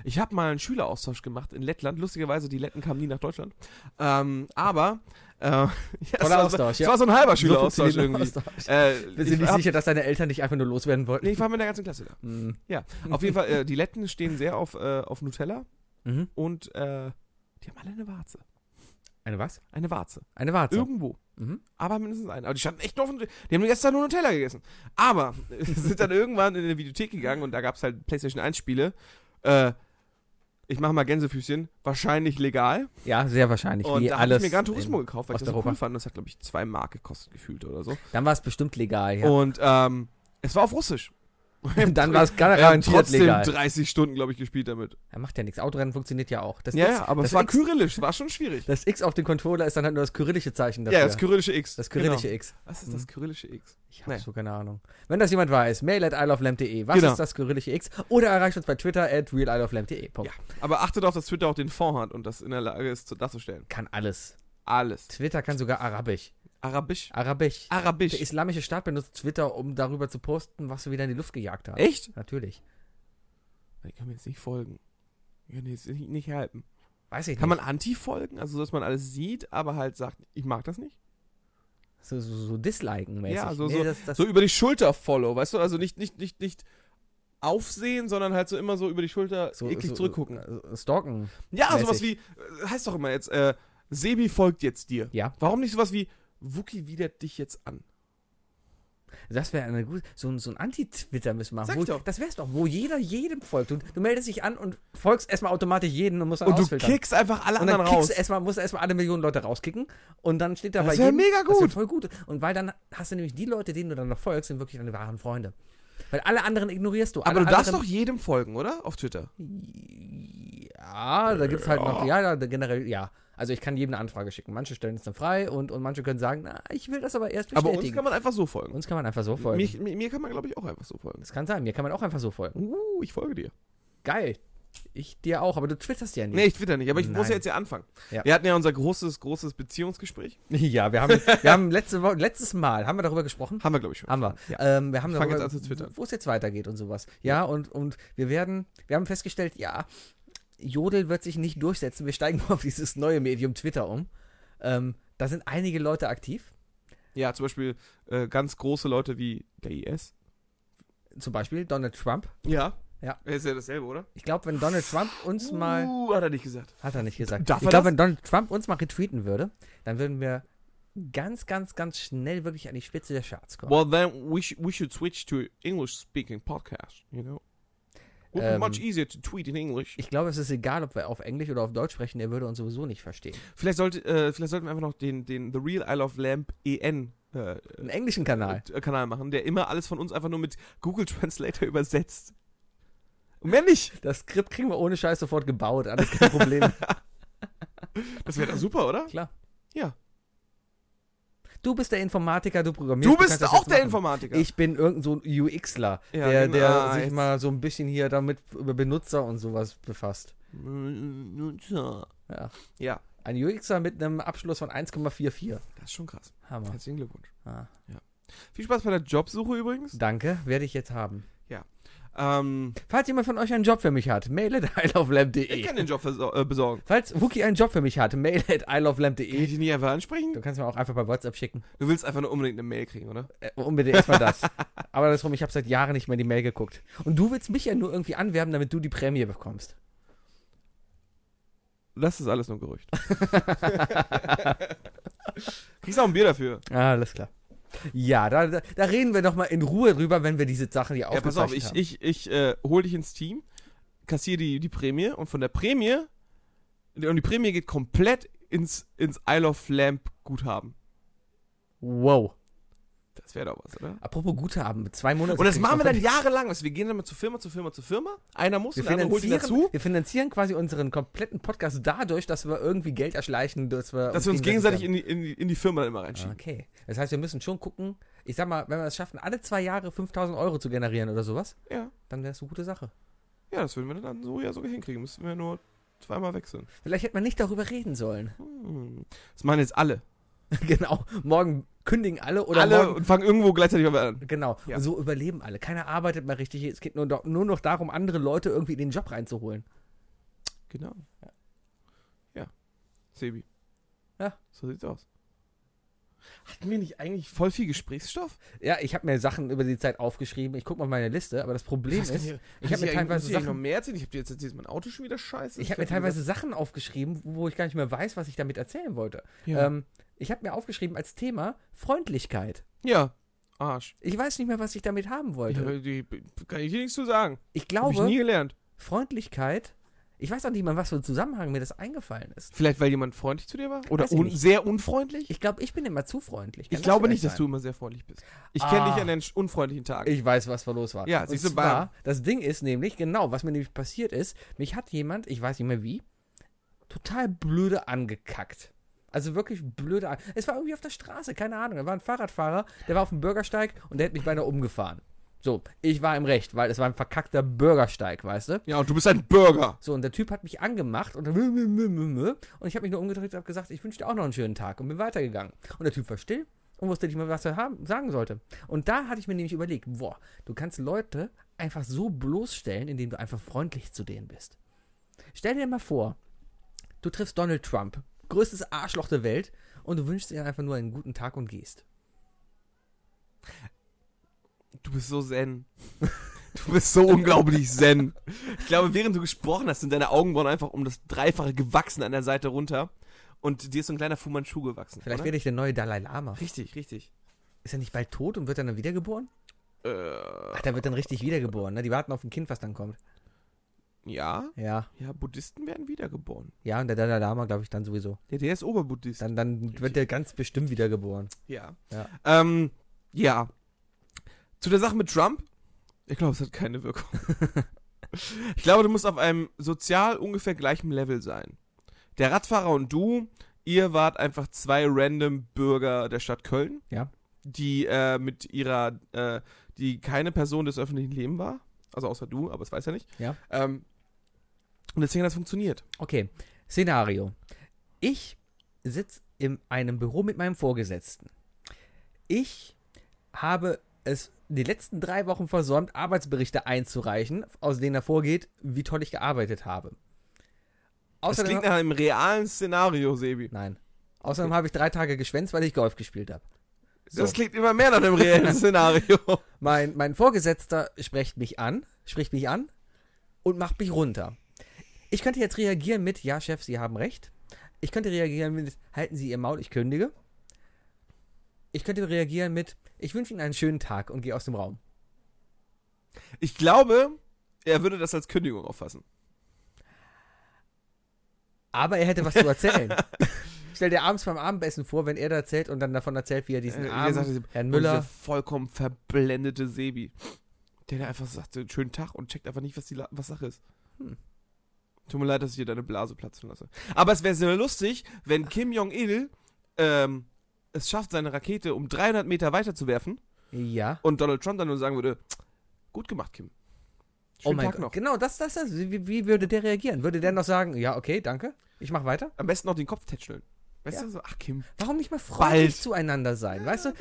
Ich habe mal einen Schüleraustausch gemacht in Lettland. Lustigerweise, die Letten kamen nie nach Deutschland. Ähm, aber äh, ja, es war, Austausch, es ja. war so ein halber So Schüleraustausch funktioniert irgendwie. Austausch. Äh, Wir ich, sind nicht hab, sicher, dass deine Eltern dich einfach nur loswerden wollten. nee, ich war mit der ganzen Klasse da. Mhm. Ja, auf jeden Fall, äh, die Letten stehen sehr auf, äh, auf Nutella Mhm. und äh, die haben alle eine Warze. Eine was? Eine Warze. Eine Warze. Irgendwo. Mhm. Aber mindestens eine. Aber die standen echt offen. Die haben gestern nur Nutella gegessen. Aber sind dann irgendwann in eine Videothek gegangen und da gab es halt PlayStation 1 Spiele. Äh, ich mache mal Gänsefüßchen. Wahrscheinlich legal. Ja, sehr wahrscheinlich. Und wie da habe ich mir Gran Turismo gekauft, weil ich das so cool fand. Das hat, glaube ich, zwei Mark gekostet gefühlt oder so. Dann war es bestimmt legal, ja. Und ähm, es war auf Russisch. Dann war es Wir haben garantiert trotzdem legal. 30 Stunden, glaube ich, gespielt damit. Er macht ja nichts. Autorennen funktioniert ja auch. Das Ja, X, ja, aber es war X, kyrillisch. War schon schwierig. Das X auf dem Controller ist dann halt nur das kyrillische Zeichen dafür. Ja, das kyrillische X. das kyrillische Genau. X. Was ist das kyrillische X? Ich habe Nee. so keine Ahnung. Wenn das jemand weiß, mail at isleoflamp.de. Was Genau. ist das kyrillische X? Oder erreicht uns bei Twitter at realisleoflamp.de. Ja. Aber achtet darauf, dass Twitter auch den Fond hat und das in der Lage ist, zu- darzustellen. Kann alles. Alles. Twitter kann sogar Arabisch. Arabisch. Arabisch. Arabisch. Der islamische Staat benutzt Twitter, um darüber zu posten, was wir wieder in die Luft gejagt haben. Echt? Natürlich. Ich kann mir jetzt nicht folgen. Ich kann jetzt nicht, nicht halten. Weiß ich Kann nicht. man Anti-folgen? Also, dass man alles sieht, aber halt sagt, ich mag das nicht? so, so, so disliken mäßig. Ja, so- nee, so- das, das, So über die Schulter follow, weißt du? Also nicht, nicht, nicht, nicht aufsehen, sondern halt so immer so über die Schulter so, eklig so, zurückgucken. äh, Stalken. Ja, mäßig. sowas wie, äh, heißt doch immer jetzt, äh, Sebi folgt jetzt dir. Ja. Warum nicht sowas wie, Wookie widert dich jetzt an? Das wäre eine gute. So, ein- so ein Anti-Twitter müssen wir machen. Wo, doch. Das wär's doch, wo jeder jedem folgt. Du, du meldest dich an und folgst erstmal automatisch jeden und musst dann Und du ausfiltern. kickst einfach alle und dann anderen kickst raus. du erstmal, musst du erstmal alle Millionen Leute rauskicken und dann steht da Das bei wär jedem. mega Das wär gut. voll gut. Und weil dann hast du nämlich die Leute, denen du dann noch folgst, sind wirklich deine wahren Freunde. Weil alle anderen ignorierst du. Aber du darfst doch anderen, jedem folgen, oder? Auf Twitter. Ja, da gibt's halt noch. Ja, da, generell, ja. Also ich kann jedem eine Anfrage schicken. Manche stellen es dann frei und, und manche können sagen, na, ich will das aber erst Aber bestätigen. uns kann man einfach so folgen. Uns kann man einfach so folgen. Mich, mir, mir kann man, glaube ich, auch einfach so folgen. das kann sein. Mir kann man auch einfach so folgen. Uh, ich folge dir. Geil. Ich dir auch, aber du twitterst ja nicht. Nee, ich twitter nicht, aber ich muss Nein. ja jetzt ja anfangen. Ja. Wir hatten ja unser großes, großes Beziehungsgespräch. Ja, wir haben, wir haben letzte Woche, letztes Mal, haben wir darüber gesprochen? Haben wir, glaube ich, schon. Haben wir. Ja. Ähm, wir haben Ich darüber, jetzt an zu twittern. wo es jetzt weitergeht und sowas. Ja, und, und wir werden, wir haben festgestellt, ja, Jodel wird sich nicht durchsetzen. Wir steigen auf dieses neue Medium Twitter um. Ähm, da sind einige Leute aktiv. Ja, zum Beispiel äh, ganz große Leute wie der IS. Zum Beispiel Donald Trump. Ja. Ja. Ist ja dasselbe, oder? Ich glaube, wenn Donald Trump uns mal. Uh, hat er nicht gesagt. Hat er nicht gesagt. Darf ich glaube, wenn Donald Trump uns mal retweeten würde, dann würden wir ganz, ganz, ganz schnell wirklich an die Spitze der Charts kommen. Well, then we, sh we should switch to English-speaking podcast, you know? Would be Ähm, much easier to tweet in English. Ich glaube, es ist egal, ob wir auf Englisch oder auf Deutsch sprechen, er würde uns sowieso nicht verstehen. Vielleicht, sollte, äh, vielleicht sollten wir einfach noch den, den The Real Isle of Lamp EN äh, Einen englischen Kanal. äh, Kanal machen, der immer alles von uns einfach nur mit Google Translator übersetzt. Und mehr nicht. Das Skript kriegen wir ohne Scheiß sofort gebaut, alles kein Problem. Das wäre doch super, oder? Klar. Ja. Du bist der Informatiker, du programmierst. Du bist das auch der machen. Informatiker. Ich bin irgend so ein UXler, Ja, der, genau. der Ah, sich mal so ein bisschen hier damit über Benutzer und sowas befasst. Ja. Ja. Ja, Ein UXer mit einem Abschluss von 1,44. das ist schon krass. Hammer. Herzlichen Glückwunsch. Ah. Viel Spaß bei der Jobsuche übrigens. Danke, werde ich jetzt haben. Ähm, Falls jemand von euch einen Job für mich hat, mail at ich isleoflamp.de. kann den Job äh, besorgen. Falls Wookie einen Job für mich hat, mail at Kann ich dich nicht einfach ansprechen? Du kannst mir auch einfach bei WhatsApp schicken. Du willst einfach nur unbedingt eine Mail kriegen, oder? Äh, unbedingt erstmal das. Aber das rum, ich habe seit Jahren nicht mehr in die Mail geguckt. Und du willst mich ja nur irgendwie anwerben, damit du die Prämie bekommst. Das ist alles nur Gerücht. Kriegst auch ein Bier dafür. Ah, alles klar. Ja, da, da, reden wir doch mal in Ruhe drüber, wenn wir diese Sachen hier Ja, pass auf, ich, haben. ich, ich äh, hol dich ins Team, kassiere die, die Prämie und von der Prämie, und die Prämie geht komplett ins, ins Isle of Lamp Guthaben. Wow. Das wäre doch was, oder? Apropos Guthaben, zwei Monate. Und das machen wir dann jahrelang. Also wir gehen dann mal zu Firma, zu Firma, zu Firma. Einer muss Wir und der andere holt ihn dazu, wir finanzieren quasi unseren kompletten Podcast dadurch, dass wir irgendwie Geld erschleichen, dass wir dass wir uns gegenseitig in die, in, die, in die Firma dann immer reinschieben. Okay. Das heißt, wir müssen schon gucken, ich sag mal, wenn wir es schaffen, alle zwei Jahre 5000 Euro zu generieren oder sowas, Ja. dann wäre es eine gute Sache. ja, das würden wir dann so ja sogar hinkriegen. Müssten wir nur zweimal wechseln. Vielleicht hätte man nicht darüber reden sollen. Hm. Das machen jetzt alle. genau. Morgen kündigen alle oder alle morgen. und fangen irgendwo gleichzeitig an. Genau. Ja. Und so überleben alle. Keiner arbeitet mehr richtig. Es geht nur, nur noch darum, andere Leute irgendwie in den Job reinzuholen. Genau. Ja. Sebi. Ja. So sieht's aus. Hatten wir nicht eigentlich voll viel Gesprächsstoff? Ja, ich habe mir Sachen über die Zeit aufgeschrieben. Ich gucke mal auf meine Liste, aber das Problem ist, ich habe mir teilweise noch Sachen, mehr erzählt. Ich habe dir jetzt erzählt, mein Auto schon wieder scheiße ich habe mir teilweise Sachen aufgeschrieben, wo ich gar nicht mehr weiß, was ich damit erzählen wollte. Ja. Ähm, ich habe mir aufgeschrieben als Thema Freundlichkeit. ja. Arsch. Ich weiß nicht mehr, was ich damit haben wollte. Ja, die, kann ich dir nichts zu sagen. Ich glaube, ich nie gelernt. Freundlichkeit. Ich weiß auch nicht mal, was für ein Zusammenhang mir das eingefallen ist. Vielleicht, weil jemand freundlich zu dir war? Oder un nicht. sehr unfreundlich? Ich glaube, ich bin immer zu freundlich. Kann Ich glaube nicht, dass sein? du immer sehr freundlich bist. Ich kenne Ah. dich an den unfreundlichen Tagen. Ich weiß, was da los war. Ja, siehst du, zwar, das Ding ist nämlich, genau, was mir nämlich passiert ist, mich hat jemand, ich weiß nicht mehr wie, total blöde angekackt. Also wirklich blöde an Es war irgendwie auf der Straße, keine Ahnung. Da war ein Fahrradfahrer, der war auf dem Bürgersteig und der hat mich beinahe umgefahren. So, ich war im Recht, weil es war ein verkackter Bürgersteig, weißt du? ja, und du bist ein Bürger. So, und der Typ hat mich angemacht und, dann und ich habe mich nur umgedreht und habe gesagt, ich wünsche dir auch noch einen schönen Tag und bin weitergegangen. Und der Typ war still und wusste nicht mehr, was er haben, sagen sollte. Und da hatte ich mir nämlich überlegt, boah, du kannst Leute einfach so bloßstellen, indem du einfach freundlich zu denen bist. Stell dir mal vor, du triffst Donald Trump, größtes Arschloch der Welt, und du wünschst ihm einfach nur einen guten Tag und gehst. Du bist so zen. Du bist so unglaublich zen. Ich glaube, während du gesprochen hast, sind deine Augenbrauen einfach um das Dreifache gewachsen an der Seite runter. Und dir ist so ein kleiner Fu Manchu gewachsen. Vielleicht oder? werde ich der neue Dalai Lama. Richtig, richtig. Ist er nicht bald tot und wird dann wiedergeboren? Äh, Ach, der wird dann richtig wiedergeboren, ne? Die warten auf ein Kind, was dann kommt. Ja, Ja, ja, Buddhisten werden wiedergeboren. ja, und der Dalai Lama, glaube ich, dann sowieso. Ja, der ist Oberbuddhist. Dann, dann wird der ganz bestimmt wiedergeboren. ja. Ja. Ähm, ja. Zu der Sache mit Trump. Ich glaube, es hat keine Wirkung. ich glaube, du musst auf einem sozial ungefähr gleichen Level sein. Der Radfahrer und du, ihr wart einfach zwei random Bürger der Stadt Köln. Ja. Die äh, mit ihrer, äh, die keine Person des öffentlichen Lebens war. Also außer du, aber das weiß er nicht. Ja. Ähm, Und deswegen hat das funktioniert. Okay, Szenario. Ich sitze in einem Büro mit meinem Vorgesetzten. Ich habe es die letzten drei Wochen versäumt, Arbeitsberichte einzureichen, aus denen hervorgeht, wie toll ich gearbeitet habe. Das Außerdem, klingt nach einem realen Szenario, Sebi. nein. Außerdem habe ich drei Tage geschwänzt, weil ich Golf gespielt habe. So. Das klingt immer mehr nach einem reellen Szenario. Mein, mein Vorgesetzter spricht mich an, spricht mich an und macht mich runter. Ich könnte jetzt reagieren mit, ja, Chef, Sie haben recht. Ich könnte reagieren mit, halten Sie Ihr Maul, ich kündige. Ich könnte reagieren mit, ich wünsche Ihnen einen schönen Tag und gehe aus dem Raum. Ich glaube, er würde das als Kündigung auffassen. Aber er hätte was zu erzählen. Stell dir abends beim Abendessen vor, wenn er da erzählt und dann davon erzählt, wie er diesen Äh, gesagt, diese- Herrn Müller. dieser vollkommen verblendete Sebi. Der da einfach sagt, schönen Tag und checkt einfach nicht, was, die, was Sache ist. Hm. Tut mir leid, dass ich dir deine Blase platzen lasse. Aber es wäre sehr lustig, wenn Kim Jong-il ähm, es schafft, seine Rakete um 300 Meter weiter zu werfen Ja. und Donald Trump dann nur sagen würde, gut gemacht, Kim. Oh Schönen mein Tag Gott. noch. Genau, das, das, das. Wie, wie würde der reagieren? Würde der noch sagen, ja, okay, danke, ich mach weiter? Am besten noch den Kopf tätscheln. Weißt Ja. du, so, ach Kim. Warum nicht mal freundlich Bald. zueinander sein? weißt du,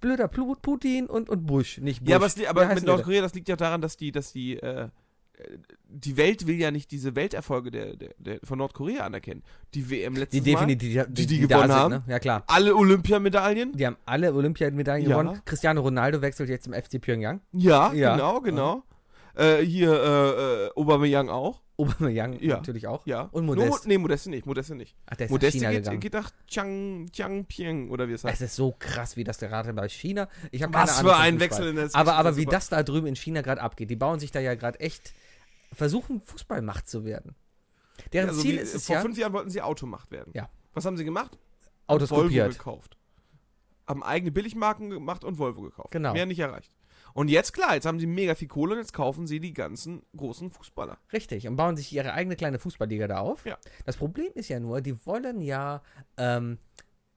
blöder Putin und, und Bush, nicht Bush. Ja, aber, es, aber mit? Nordkorea, das liegt ja daran, dass die, dass die, äh, die Welt will ja nicht diese Welterfolge der, der, der von Nordkorea anerkennen. Die WM letztes Die Mal, definitiv, die, die da gewonnen sind, haben. Ne? Ja, klar. alle Olympiamedaillen. Die haben alle Olympiamedaillen Ja. gewonnen. Cristiano Ronaldo wechselt jetzt zum FC Pyongyang. Ja, Ja. genau, genau. Äh, hier äh, äh, Aubameyang auch. Aubameyang Ja. natürlich auch. Ja. Und Nur Modest. Mo- nee, Modeste nicht, Modeste nicht. Ach, der ist Modeste nach China geht, gegangen. geht nach Chiang, Chiangping oder wie es heißt. es ist so krass, wie das gerade bei China. Ich habe keine Was Ahnung. für von ein. Wechsel in der Aber, aber wie das da drüben in China gerade abgeht. Die bauen sich da ja gerade echt, versuchen Fußballmacht zu werden. Deren Also Ziel wie, ist es vor ja, fünf Jahren wollten sie Automacht werden. Ja. Was haben sie gemacht? Autos Volvo kopiert. gekauft. Haben eigene Billigmarken gemacht und Volvo gekauft. Genau. Mehr nicht erreicht. Und jetzt, klar, jetzt haben sie mega viel Kohle und jetzt kaufen sie die ganzen großen Fußballer. Richtig, und bauen sich ihre eigene kleine Fußballliga da auf. Ja. Das Problem ist ja nur, die wollen ja ähm,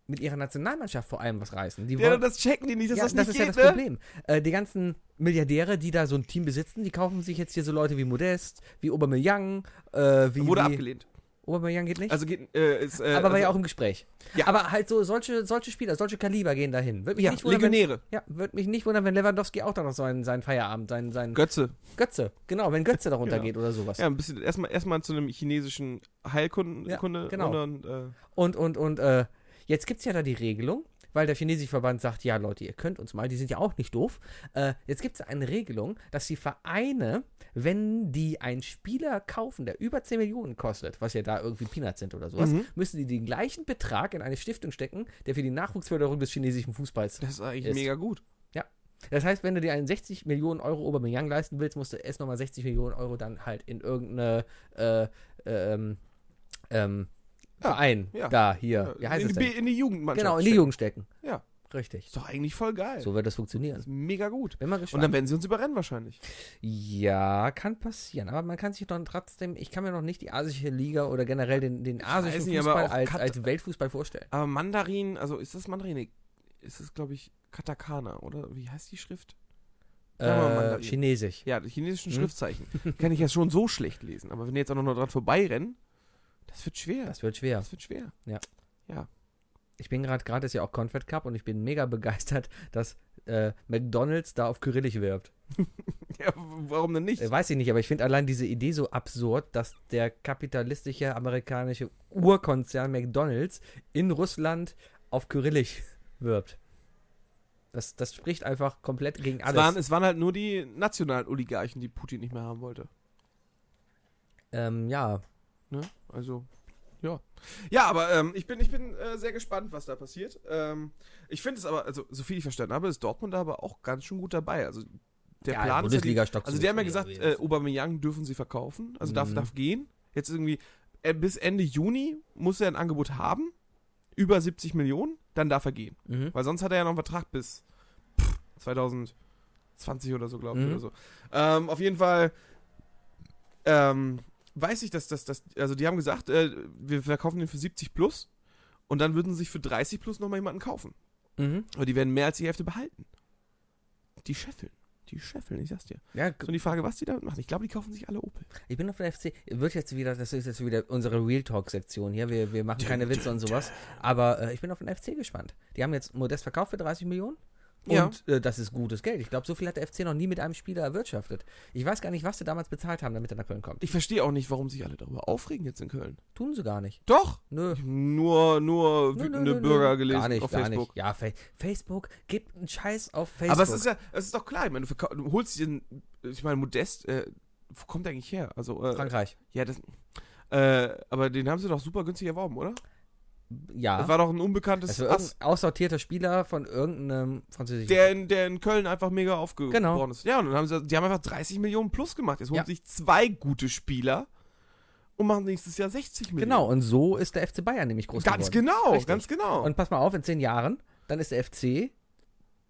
mit ihrer Nationalmannschaft vor allem was reißen. Die Ja, wollen, das checken die nicht, dass ja, das das, nicht ist geht, ja das ne? Problem. Äh, die ganzen Milliardäre, die da so ein Team besitzen, die kaufen sich jetzt hier so Leute wie Modest, wie Aubameyang, äh, wie, Wurde wie abgelehnt. Aubameyang geht nicht. Also geht, äh, ist, äh, aber war also, ja auch im Gespräch. Ja. Aber halt so solche, solche Spieler, solche Kaliber gehen dahin. Würde mich ja, nicht wundern, wenn, Legionäre. ja, würde mich nicht wundern, wenn Lewandowski auch da noch seinen, seinen Feierabend, seinen, seinen Götze. Götze, genau, wenn Götze da Ja. runtergeht oder sowas. Ja, ein bisschen erstmal erstmal zu einem chinesischen Heilkunde Ja, genau. und, äh, Und, und, und, äh, jetzt gibt es ja da die Regelung, weil der chinesische Verband sagt, ja Leute, ihr könnt uns mal, die sind ja auch nicht doof. Äh, jetzt gibt es eine Regelung, dass die Vereine, wenn die einen Spieler kaufen, der über 10 Millionen kostet, was ja da irgendwie Peanuts sind oder sowas, Mhm. müssen die den gleichen Betrag in eine Stiftung stecken, der für die Nachwuchsförderung des chinesischen Fußballs. das ist eigentlich Ist. mega gut. Das heißt, wenn du dir einen 60 Millionen Euro Aubameyang leisten willst, musst du erst nochmal 60 Millionen Euro dann halt in irgendeine äh, ähm, ähm, Ja, Verein ja. da hier. Wie heißt in, es die, denn? In die Jugendmannschaft. Genau, in die stecken. Jugend stecken. Ja. Richtig. Ist doch eigentlich voll geil. So wird das Das funktionieren. ist mega gut. Bin mal Und gespannt. dann werden sie uns überrennen wahrscheinlich. ja, kann passieren. Aber man kann sich dann trotzdem, ich kann mir noch nicht die asische Liga oder generell den, den asischen nicht, Fußball als, Kat- als Weltfußball vorstellen. Aber Mandarin, also ist das Mandarin? Nee, Ist es, glaube ich, Katakana, oder? Wie heißt die Schrift? Äh, Mandarin. Chinesisch. Ja, die chinesischen Hm. Schriftzeichen. Kann ich ja schon so schlecht lesen. Aber wenn die jetzt auch noch dran vorbeirennen, das wird schwer. Das wird schwer. Das wird schwer. Ich bin gerade, gerade ist ja auch Confed Cup und ich bin mega begeistert, dass äh, McDonalds da auf Kyrillisch wirbt. Ja, warum denn nicht? Äh, weiß ich nicht, aber ich finde allein diese Idee so absurd, dass der kapitalistische amerikanische Urkonzern McDonalds in Russland auf Kyrillisch wirbt. Das, das spricht einfach komplett gegen Es alles. waren, es waren halt nur die nationalen Oligarchen, die Putin nicht mehr haben wollte. ähm, ja, Ne? Also, ja. Ja, aber ähm, ich bin, ich bin äh, sehr gespannt, was da passiert. Ähm, ich finde es aber, also, so viel ich verstanden habe, ist Dortmund da aber auch ganz schön gut dabei. Also, der ja, Plan ist ja die, Also, die haben ja gesagt, äh, Aubameyang dürfen sie verkaufen. Also, darf, Mhm. darf gehen. Jetzt irgendwie, äh, bis Ende Juni muss er ein Angebot haben. Über 70 Millionen, dann darf er gehen. mhm. Weil sonst hat er ja noch einen Vertrag bis pff, 2020 oder so, glaube ich. Mhm. Oder so. Ähm, auf jeden Fall ähm, weiß ich, dass das, dass, also die haben gesagt, äh, wir verkaufen den für 70 plus und dann würden sie sich für 30 plus nochmal jemanden kaufen. Mhm. Aber die werden mehr als die Hälfte behalten. Die scheffeln. Die scheffeln, ich sag's dir. Ja, und die Frage, was die damit machen. Ich glaube, die kaufen sich alle Opel. ich bin auf der FC. Wird jetzt wieder, das ist jetzt wieder unsere Real Talk-Sektion hier. Wir, wir machen keine Witze und sowas. Aber äh, ich bin auf den FC gespannt. Die haben jetzt Modest verkauft für 30 Millionen. Ja. Und äh, das ist gutes Geld. Ich glaube, so viel hat der FC noch nie mit einem Spieler erwirtschaftet. Ich weiß gar nicht, was sie damals bezahlt haben, damit er nach Köln kommt. Ich verstehe auch nicht, warum sich alle darüber aufregen jetzt in Köln. Tun sie gar nicht. Doch! Nö. Nur, nur Nö, wütende nö, nö, Bürger gelesen gar nicht, auf gar Facebook. Nicht. Ja, Fa Facebook gibt einen Scheiß auf Facebook. Aber es ist ja, es ist doch klar, ich meine, du, du holst dir, ich meine, Modest, äh, wo kommt der eigentlich her? Also, äh, Frankreich. ja, das, äh, aber den haben sie doch super günstig erworben, oder? Ja. Das war doch ein unbekanntes irgendein aussortierter Spieler von irgendeinem französischen. der in, der in Köln einfach mega aufgeworden Genau. ist. Ja, und dann haben sie, die haben einfach 30 Millionen plus gemacht. Jetzt holen Ja. sich zwei gute Spieler und machen nächstes Jahr 60 Millionen. genau, und so ist der FC Bayern nämlich groß Ganz geworden. genau, Richtig. ganz genau. Und pass mal auf, in zehn Jahren, dann ist der FC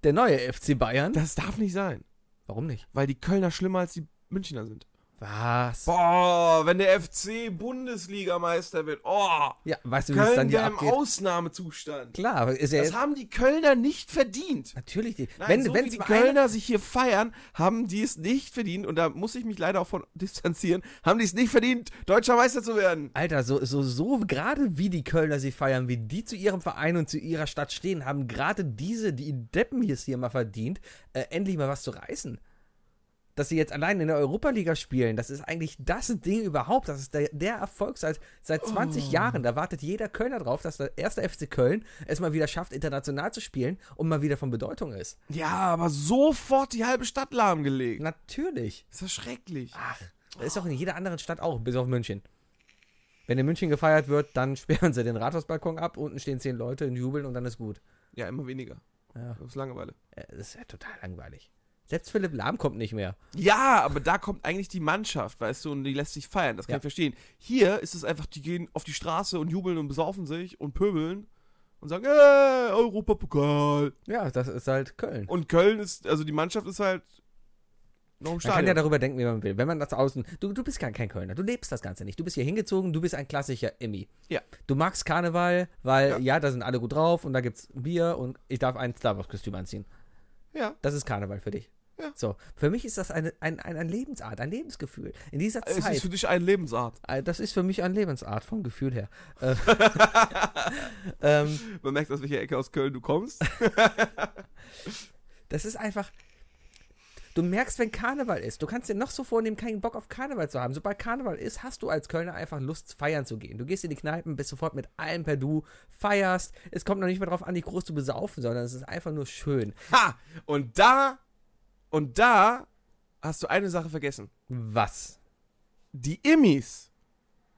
der neue FC Bayern. das darf nicht sein, Warum nicht? weil die Kölner schlimmer als die Münchner sind. Was? Boah, wenn der FC Bundesligameister wird, oh, Ja, weißt du, wie es dann Köln hier wäre im abgeht? Ausnahmezustand. Klar, ist ja Das haben die Kölner nicht verdient. natürlich die. Nein, wenn so wenn die Kölner sich hier feiern, haben die es nicht verdient, und da muss ich mich leider auch von distanzieren, haben die es nicht verdient, deutscher Meister zu werden. Alter, so, so, so gerade wie die Kölner sie feiern, wie die zu ihrem Verein und zu ihrer Stadt stehen, haben gerade diese, die Deppen hier es hier mal verdient, äh, endlich mal was zu reißen. Dass sie jetzt allein in der Europaliga spielen, das ist eigentlich das Ding überhaupt. Das ist der, der Erfolg seit, seit 20 Oh. Jahren. Da wartet jeder Kölner drauf, dass der erste FC Köln es mal wieder schafft, international zu spielen und mal wieder von Bedeutung ist. Ja, aber sofort die halbe Stadt lahmgelegt. Natürlich. Ist das schrecklich. Ach, das ist doch in jeder anderen Stadt auch, bis auf München. Wenn in München gefeiert wird, dann sperren sie den Rathausbalkon ab, unten stehen zehn Leute und jubeln und dann ist gut. Ja, immer weniger. Ja, Das ist Langeweile. äh, das ist ja total langweilig. Selbst Philipp Lahm kommt nicht mehr. Ja, aber da kommt eigentlich die Mannschaft, weißt du, und die lässt sich feiern. Das kann Ja. ich verstehen. Hier ist es einfach, die gehen auf die Straße und jubeln und besaufen sich und pöbeln und sagen, äh, Europapokal. Ja, das ist halt Köln. Und Köln ist, also die Mannschaft ist halt noch im Man kann Stadion. ja darüber denken, wie man will. Wenn man das außen. Du, du bist gar kein Kölner. Du lebst das Ganze nicht. Du bist hier hingezogen, du bist ein klassischer Immi. Ja. Du magst Karneval, weil, Ja. ja, da sind alle gut drauf und da gibt's Bier und ich darf ein Star Wars-Kostüm anziehen. ja. Das ist Karneval für dich. Ja. So. Für mich ist das eine, ein, ein, ein Lebensart, ein Lebensgefühl. In dieser Es Zeit. ist für dich eine Lebensart. Äh, Das ist für mich eine Lebensart vom Gefühl her. Äh, ähm, Man merkt, aus welcher Ecke aus Köln du kommst. das ist einfach. Du merkst, wenn Karneval ist. Du kannst dir noch so vornehmen, keinen Bock auf Karneval zu haben. Sobald Karneval ist, hast du als Kölner einfach Lust, feiern zu gehen. Du gehst in die Kneipen, bist sofort mit allem per Du, feierst. Es kommt noch nicht mehr drauf an, dich groß zu besaufen, sondern es ist einfach nur schön. Ha! Und da, und da hast du eine Sache vergessen. Was? Die Immis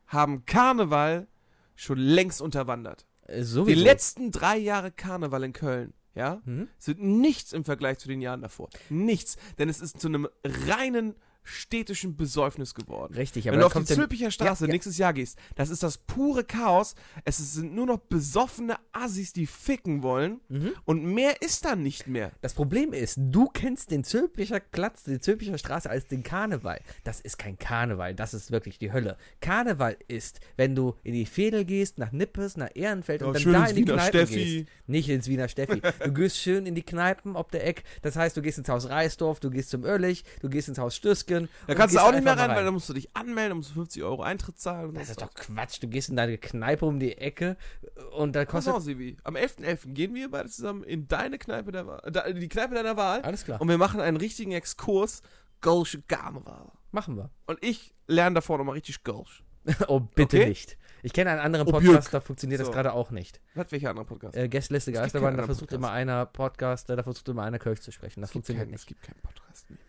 haben Karneval schon längst unterwandert. Äh, Die Sowieso. letzten drei Jahre Karneval in Köln, ja, Mhm. sind nichts im Vergleich zu den Jahren davor. Nichts. Denn es ist zu einem reinen städtischen Besäufnis geworden. Richtig, aber Wenn du auf die Zülpicher Straße Ja, ja. nächstes Jahr gehst, das ist das pure Chaos. Es sind nur noch besoffene Assis, die ficken wollen. Mhm. Und mehr ist da nicht mehr. Das Problem ist, du kennst den Zülpicher Platz, die Zülpicher Straße als den Karneval. Das ist kein Karneval, das ist wirklich die Hölle. Karneval ist, wenn du in die Veedel gehst, nach Nippes, nach Ehrenfeld und Ja, dann schön da in die Wiener Kneipen Steffi. gehst. Nicht ins Wiener Steffi. Du gehst schön in die Kneipen ob der Eck. Das heißt, du gehst ins Haus Reisdorf, du gehst zum Oerlich, du gehst ins Haus Stüsken. Da kannst du auch nicht mehr rein, mal weil da musst du dich anmelden, da musst du 50 Euro Eintritt zahlen. Und Das ist doch. Quatsch. Du gehst in deine Kneipe um die Ecke und da kostet. auf, Sivi. Am 11.11. gehen wir beide zusammen in deine Kneipe der Wahl, da, die Kneipe deiner Wahl Alles klar. und wir machen einen richtigen Exkurs Gölsche Karneval. Machen wir. Und ich lerne davor nochmal richtig Gölsch. Oh, bitte Okay. nicht. Ich kenne einen anderen Oh, Podcast, da funktioniert das So. gerade auch nicht. Was, welcher andere Podcast? Äh, Gästeliste Es Geisterbahn, da versucht Podcast. immer einer Podcast, da versucht immer einer Kölsch zu sprechen. Das es, funktioniert keinen, es nicht. gibt keinen Podcast. mehr.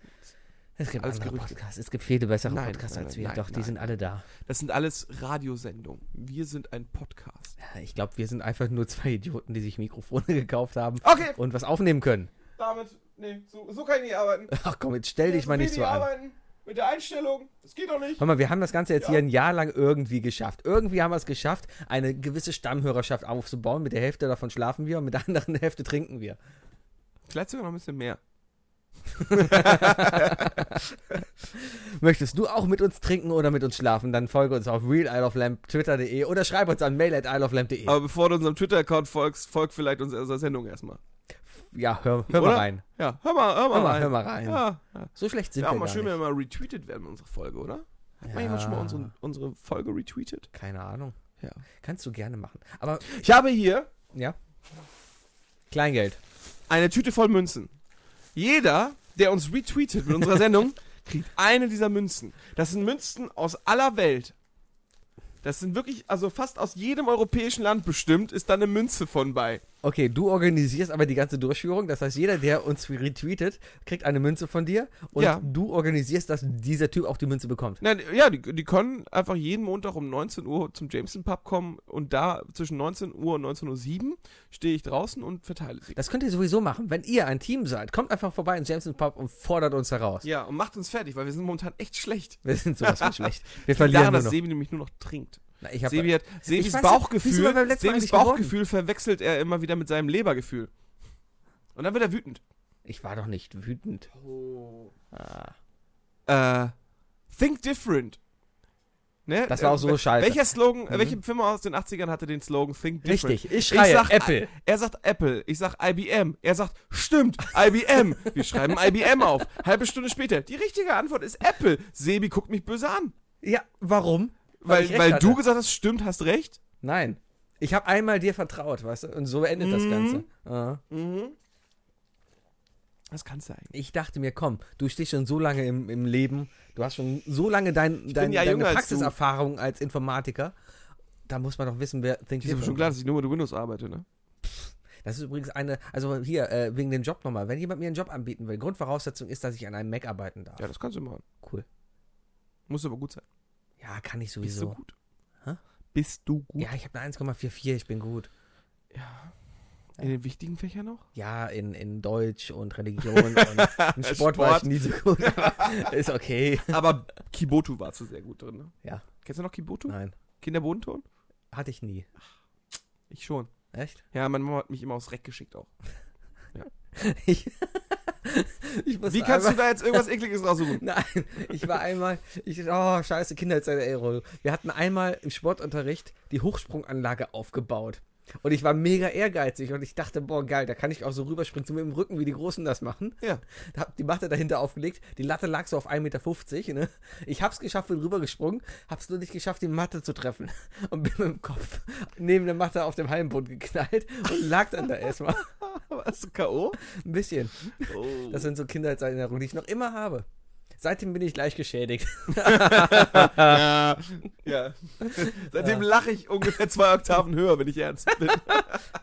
Es gibt andere Gerüchte. Podcasts. Es gibt viele bessere Nein, Podcasts nein, als wir. nein, Doch, die sind alle da. Das sind alles Radiosendungen. Wir sind ein Podcast. Ja, Ich glaube, wir sind einfach nur zwei Idioten, die sich Mikrofone gekauft haben Okay, und was aufnehmen können. damit, nee, so, so kann ich nicht arbeiten. Ach komm, jetzt stell dich mal nicht so an. arbeiten. Mit der Einstellung, das geht doch nicht. Hör mal, wir haben das Ganze jetzt Ja. hier ein Jahr lang irgendwie geschafft. Irgendwie haben wir es geschafft, eine gewisse Stammhörerschaft aufzubauen. Mit der Hälfte davon schlafen wir und mit der anderen Hälfte trinken wir. Vielleicht sogar noch ein bisschen mehr. Möchtest du auch mit uns trinken oder mit uns schlafen? Dann folge uns auf Real Isle of Lamp, twitter.de oder schreib uns an mail at isleoflamp.de. Aber bevor du unserem Twitter-Account folgst, folg vielleicht unserer Sendung erstmal. Ja, hör, hör mal rein. Ja, hör mal, hör mal, Hör mal, rein. hör mal rein. Ja, ja. So schlecht sind ja wir mal gar schön, nicht. wenn wir mal retweetet werden, unsere Folge, oder? Hat mal jemand schon mal unsere, unsere Folge retweetet? Keine Ahnung. Ja. Kannst du gerne machen. Aber, Ich habe hier ja. Kleingeld. eine Tüte voll Münzen. Jeder, der uns retweetet mit unserer Sendung, kriegt eine dieser Münzen. Das sind Münzen aus aller Welt. Das sind wirklich, also fast aus jedem europäischen Land bestimmt, ist da eine Münze von bei. Okay, du organisierst aber die ganze Durchführung. Das heißt, jeder, der uns retweetet, kriegt eine Münze von dir. Und Ja. du organisierst, dass dieser Typ auch die Münze bekommt. Nein, ja, die, die können einfach jeden Montag um 19 Uhr zum Jameson Pub kommen und da zwischen 19 Uhr und 19.07 Uhr stehe ich draußen und verteile sie. Das könnt ihr sowieso machen. Wenn ihr ein Team seid, kommt einfach vorbei in Jameson Pub und fordert uns heraus. Ja, und macht uns fertig, weil wir sind momentan echt schlecht. Wir sind sowas von schlecht. Wir verlieren daran, nur dass noch. Sebi nämlich nur noch trinkt. Na, ich hab, Sebi hat, Sebis weiß Bauchgefühl, Sebis geworden? Bauchgefühl verwechselt er immer wieder mit seinem Lebergefühl. Und dann wird er wütend. ich war doch nicht wütend. Ah. Äh, think different. Ne? Das war auch so Äh, scheiße. Welcher Slogan, äh, Mhm. welche Firma aus den 80ern hatte den Slogan Think different? Richtig, ich schreie sag, Apple. Er sagt Apple, ich sag IBM. Er sagt, stimmt, IBM. Wir schreiben IBM auf. Halbe Stunde später. Die richtige Antwort ist Apple. Sebi guckt mich böse an. Ja, warum? Weil, weil hatte. du gesagt hast, stimmt, hast recht. Nein. Ich habe einmal dir vertraut, weißt du? Und so endet das Mhm. Ganze. Ah. Mhm. Das kannst du eigentlich. Ich dachte mir, komm, du stehst schon so lange im, im Leben, du hast schon so lange dein, dein, ja deine jünger als. Praxiserfahrung als Informatiker. Da muss man doch wissen, wer Think Ist aber schon klar, dass ich nur mit Windows arbeite, ne? Das ist übrigens eine, also hier, äh, wegen dem Job nochmal. Wenn jemand mir einen Job anbieten will, Grundvoraussetzung ist, dass ich an einem Mac arbeiten darf. Ja, das kannst du machen. Cool. Muss aber gut sein. Ja, kann ich Bist du sowieso. gut? Hä? Bist du gut? Ja, ich habe eine 1,44, ich bin gut. In den wichtigen Fächern noch? Ja, in, in Deutsch und Religion und in Sport, war ich Sport. nie so gut. ist okay. Aber Kibotu warst du sehr gut drin, ne? Ja. Kennst du noch Kibotu? Nein, Kinderbodenton? hatte ich nie. Ich schon. Echt? Ja, meine Mama hat mich immer aufs Reck geschickt auch. Ich, ich Wie kannst du da jetzt irgendwas Ekliges raussuchen? Nein, ich war einmal, ich, oh, scheiße, Kindheitserinnerung. Wir hatten einmal im Sportunterricht die Hochsprunganlage aufgebaut. Und ich war mega ehrgeizig und ich dachte, boah, geil, da kann ich auch so rüberspringen, so mit dem Rücken, wie die Großen das machen. Ja. Hab die Matte dahinter aufgelegt, die Latte lag so auf 1,50 Meter, ne? Ich hab's geschafft, bin rübergesprungen, hab's nur nicht geschafft, die Matte zu treffen. Und bin mit dem Kopf neben der Matte auf dem Hallenboden geknallt und lag dann da erstmal. Warst du K.O.? Ein bisschen. Oh. Das sind so Kindheitserinnerungen, die ich noch immer habe. Seitdem bin ich leicht geschädigt. ja. ja. Seitdem lache ich ungefähr zwei Oktaven höher, wenn ich ernst bin.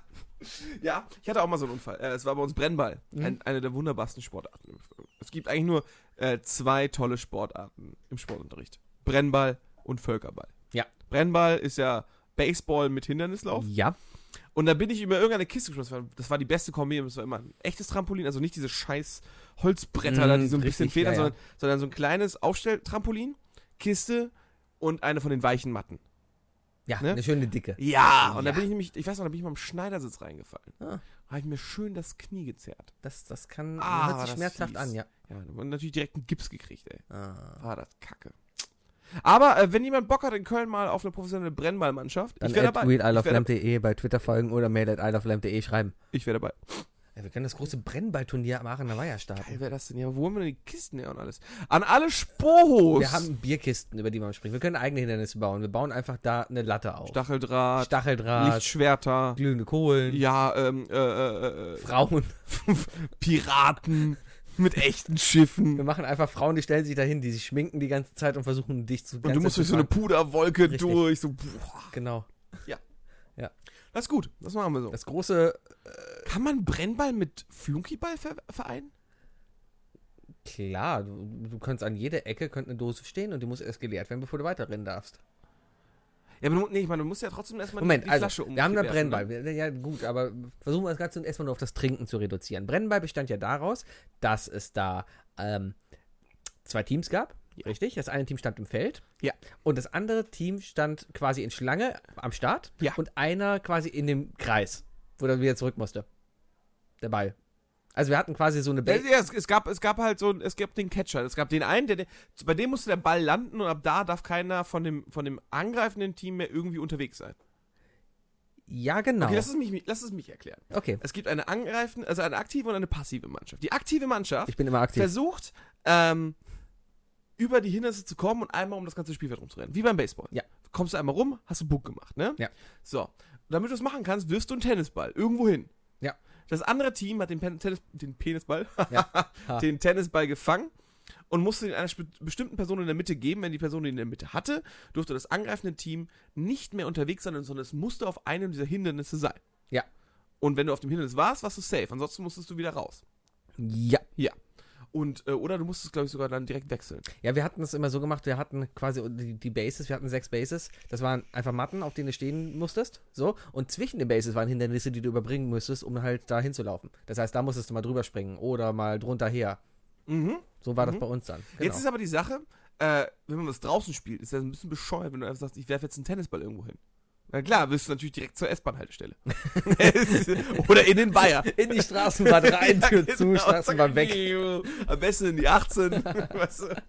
ja, ich hatte auch mal so einen Unfall. Äh, Es war bei uns Brennball. Mhm. Ein, eine der wunderbarsten Sportarten. Es gibt eigentlich nur äh, zwei tolle Sportarten im Sportunterricht. Brennball und Völkerball. Ja. Brennball ist ja Baseball mit Hindernislauf. Ja. Und da bin ich über irgendeine Kiste gesprungen. Das war, das war die beste Kombi. Das war immer ein echtes Trampolin, also nicht diese scheiß Holzbretter Mm, da, die so ein bisschen federn, ja, ja. Sondern, sondern so ein kleines Aufstelltrampolin, Kiste und eine von den weichen Matten. Ja, Ne? eine schöne dicke. Ja, und da Ja. bin ich nämlich, ich weiß noch, da bin ich mal im Schneidersitz reingefallen. Ah. Da habe ich mir schön das Knie gezerrt. Das, das kann, Ah, hört sich schmerzhaft fies. an, ja. Ja, und natürlich direkt einen Gips gekriegt, ey. Ah. War das kacke. Aber äh, wenn jemand Bock hat in Köln mal auf eine professionelle Brennballmannschaft, Dann ich wäre at dabei. Realoflamp.de bei Twitter folgen oder mail at isleoflamp.de schreiben. ich wär dabei. Ja, wir können das große Brennballturnier am Aachener Weiher starten. Geil wäre das denn? Ja, wo haben wir denn die Kisten her und alles? An alle Spohos! Wir haben Bierkisten, über die man springt. Wir können eigene Hindernisse bauen. Wir bauen einfach da eine Latte auf. Stacheldraht, Stacheldraht, Lichtschwerter, glühende Kohlen, ja, ähm, äh, äh, äh, Frauen. Piraten mit echten Schiffen. Wir machen einfach Frauen, die stellen sich dahin, die sich schminken die ganze Zeit und versuchen dich zu Und du musst durch so eine Puderwolke Richtig. durch. So, boah. Genau. Das ist gut, das machen wir so. Das große, Kann man Brennball mit Flunkyball ver vereinen? klar, du, du kannst an jeder Ecke könnte eine Dose stehen und die muss erst geleert werden, bevor du weiterrennen darfst. Ja, aber du, nee, ich meine, du musst ja trotzdem erstmal Moment, die also, Flasche um. wir haben da Brennball. Wir- Ja, gut, aber versuchen wir das Ganze erstmal nur auf das Trinken zu reduzieren. Brennball bestand ja daraus, dass es da ähm, zwei Teams gab. Richtig? Das eine Team stand im Feld. Ja. Und das andere Team stand quasi in Schlange am Start. Ja. Und einer quasi in dem Kreis, wo er wieder zurück musste. Der Ball. Also wir hatten quasi so eine Ja, Ba- ja, es, es, gab, es gab halt so, es gab den Catcher. Es gab den einen, der, bei dem musste der Ball landen und ab da darf keiner von dem, von dem angreifenden Team mehr irgendwie unterwegs sein. Ja, genau. Okay, lass es mich, lass es mich erklären. Okay, Es gibt eine angreifende, also eine aktive und eine passive Mannschaft. Die aktive Mannschaft ich bin immer aktiv. versucht, ähm, über die Hindernisse zu kommen und einmal um das ganze Spielfeld rumzurennen. Wie beim Baseball. Ja. Kommst du einmal rum, hast du Punkt gemacht, ne? Ja. So. Damit du das machen kannst, wirfst du einen Tennisball irgendwo hin. Ja. Das andere Team hat den, Pen Tennis den Penisball, Ja. Den Tennisball gefangen und musste ihn einer bestimmten Person in der Mitte geben. Wenn die Person ihn in der Mitte hatte, durfte das angreifende Team nicht mehr unterwegs sein, sondern es musste auf einem dieser Hindernisse sein. Ja. Und wenn du auf dem Hindernis warst, warst du safe. Ansonsten musstest du wieder raus. Ja. Und, äh, oder du musstest, glaube ich, sogar dann direkt wechseln. Ja, wir hatten das immer so gemacht, wir hatten quasi die, die Bases, wir hatten sechs Bases. Das waren einfach Matten, auf denen du stehen musstest. So. Und zwischen den Bases waren Hindernisse, die du überbringen musstest, um halt da hinzulaufen. Das heißt, da musstest du mal drüber springen oder mal drunter her. Mhm. So war Mhm. das bei uns dann. Genau. Jetzt ist aber die Sache, äh, wenn man das draußen spielt, ist das ein bisschen bescheuert, wenn du einfach sagst, ich werfe jetzt einen Tennisball irgendwo hin. Na klar, wirst du natürlich direkt zur S-Bahn-Haltestelle. Oder in den Bayer. in die Straßenbahn rein, Tür zu, Genau, Straßenbahn weg. Am besten in die 18. weißt du?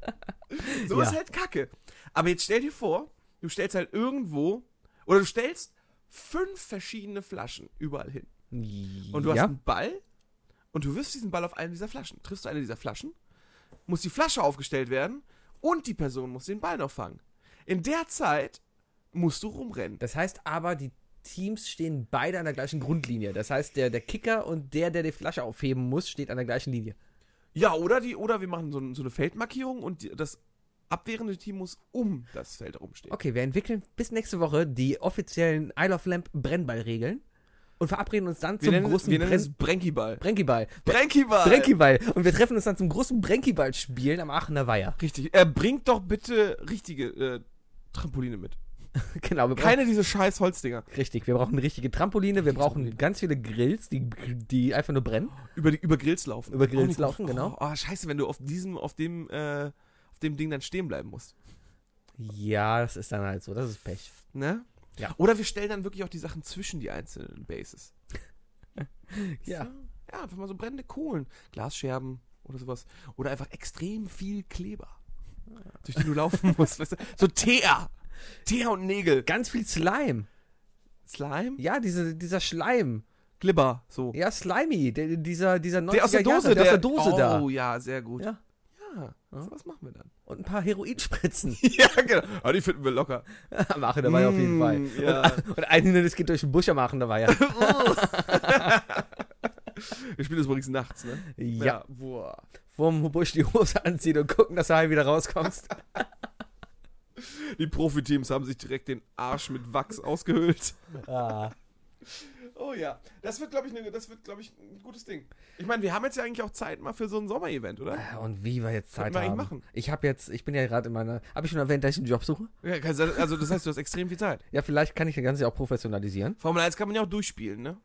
So Ja. ist halt Kacke. Aber jetzt stell dir vor, du stellst halt irgendwo, oder du stellst fünf verschiedene Flaschen überall hin. Und du hast ja. einen Ball und du wirfst diesen Ball auf eine dieser Flaschen. Triffst du eine dieser Flaschen, muss die Flasche aufgestellt werden und die Person muss den Ball noch fangen. In der Zeit musst du rumrennen. Das heißt aber, die Teams stehen beide an der gleichen Grundlinie. Das heißt, der, der Kicker und der, der die Flasche aufheben muss, steht an der gleichen Linie. Ja, oder die, oder wir machen so, so eine Feldmarkierung und das abwehrende Team muss um das Feld herumstehen. Okay, wir entwickeln bis nächste Woche die offiziellen Isle of Lamp Brennballregeln und verabreden uns dann Wir zum nennen, großen wir nennen es Brenkiball. Brenkiball. Brenkiball! Brenkiball. Und wir treffen uns dann zum großen Brenkiball spielen am Aachener Weiher. Richtig. Er bringt doch bitte richtige äh, Trampoline mit. genau, wir Keine diese scheiß Holzdinger. richtig, wir brauchen richtige Trampoline, wir brauchen ganz viele Grills, die, die einfach nur brennen. Über, die, über Grills laufen. Über Grills nicht laufen, genau. Oh, oh, scheiße, wenn du auf diesem, auf dem, äh, auf dem Ding dann stehen bleiben musst. Ja, das ist dann halt so, das ist Pech. Ne? Ja. Oder wir stellen dann wirklich auch die Sachen zwischen die einzelnen Bases. Ja. Ja, einfach mal so brennende Kohlen, Glasscherben oder sowas. Oder einfach extrem viel Kleber, durch die du laufen musst. Weißt du? So Teer. Teer und Nägel. Ganz viel Slime. Slime? Ja, diese, dieser Schleim. Glibber, so. Ja, Slimy, der, dieser, dieser 90er Der aus der Dose, Jahre, der, aus der Dose oh, da. ja, sehr gut. Ja. Ja, Ja. so was machen wir dann. Und ein paar Heroinspritzen. ja, genau. Aber die finden wir locker. Am Aachener Weiher auf jeden Fall. Mm, ja. Und, und ein Hindernis geht durch den Busch am Aachener Weiher. Wir spielen das übrigens nachts, ne? Ja. Boah. Vorm Busch die Hose anziehen und gucken, dass du heil wieder rauskommst. Die Profiteams haben sich direkt den Arsch mit Wachs ausgehöhlt. ah. Oh ja, das wird, glaube ich, ne, das wird, glaube ich, ein gutes Ding. Ich meine, wir haben jetzt ja eigentlich auch Zeit mal für so ein Sommerevent, oder? Und wie wir jetzt Zeit wir eigentlich haben. machen. Ich habe jetzt, ich bin ja gerade in meiner, habe ich schon erwähnt, dass ich einen Job suche? Ja, also das heißt, du hast extrem viel Zeit. Ja, vielleicht kann ich das Ganze auch professionalisieren. Formel 1 kann man ja auch durchspielen, ne?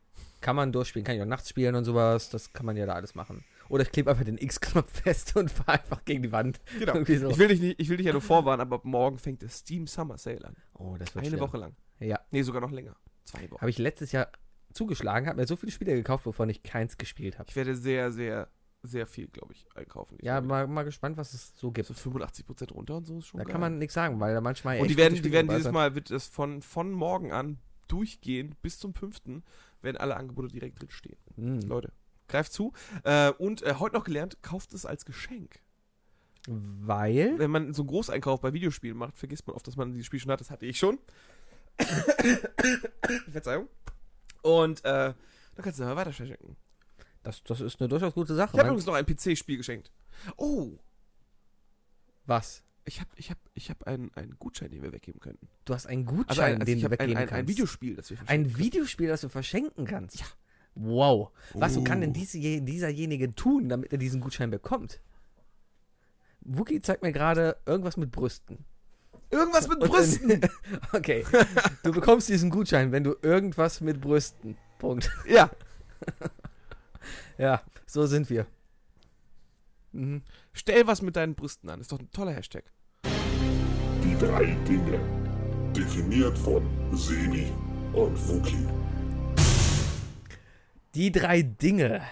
Kann man durchspielen, kann ich auch nachts spielen und sowas. Das kann man ja da alles machen. Oder ich klebe einfach den X-Knopf fest und fahre einfach gegen die Wand. Genau. So. Ich will dich nicht, ich will dich ja nur vorwarnen, aber ab morgen fängt das Steam Summer Sale an. Oh, das wird Eine schlimm. Woche lang. Ja, Nee, sogar noch länger. Zwei Wochen. habe ich letztes Jahr zugeschlagen, habe mir so viele Spiele gekauft, wovon ich keins gespielt habe. Ich werde sehr, sehr, sehr viel, glaube ich, einkaufen. Ja, Ich mal, mal gespannt, was es so gibt. so 85% runter und so ist schon Da geil. kann man nichts sagen, weil da manchmal Und die werden, die werden dieses. Mal, wird es von, von morgen an durchgehend bis zum 5. werden alle Angebote direkt drin stehen. Hm. Leute, greift zu. Äh, und äh, heute noch gelernt, kauft es als Geschenk. Weil? Wenn man so einen Großeinkauf bei Videospielen macht, vergisst man oft, dass man dieses Spiel schon hat. Das hatte ich schon. Verzeihung. Und äh, da kannst du mal weiter verschenken. Das, das ist eine durchaus gute Sache. Ich habe übrigens noch ein PC-Spiel geschenkt. Oh, Was? ich habe ich hab, ich hab einen, einen Gutschein, den wir weggeben könnten. Du hast einen Also, Gutschein, ein, also den ich du habe ein, weggeben ein, kannst. ein Videospiel, das wir verschenken. Ein Videospiel, das du verschenken kannst? Ja. Wow. Was Oh. kann denn diese, dieserjenige tun, damit er diesen Gutschein bekommt? Wookie zeigt mir gerade irgendwas mit Brüsten. Irgendwas mit Brüsten. okay. Du bekommst diesen Gutschein, wenn du irgendwas mit Brüsten. Punkt. ja. Ja, so sind wir. Mhm. Stell was mit deinen Brüsten an. Ist doch ein toller Hashtag. Die drei Dinge. Definiert von Sebi und Wookie. Die drei Dinge.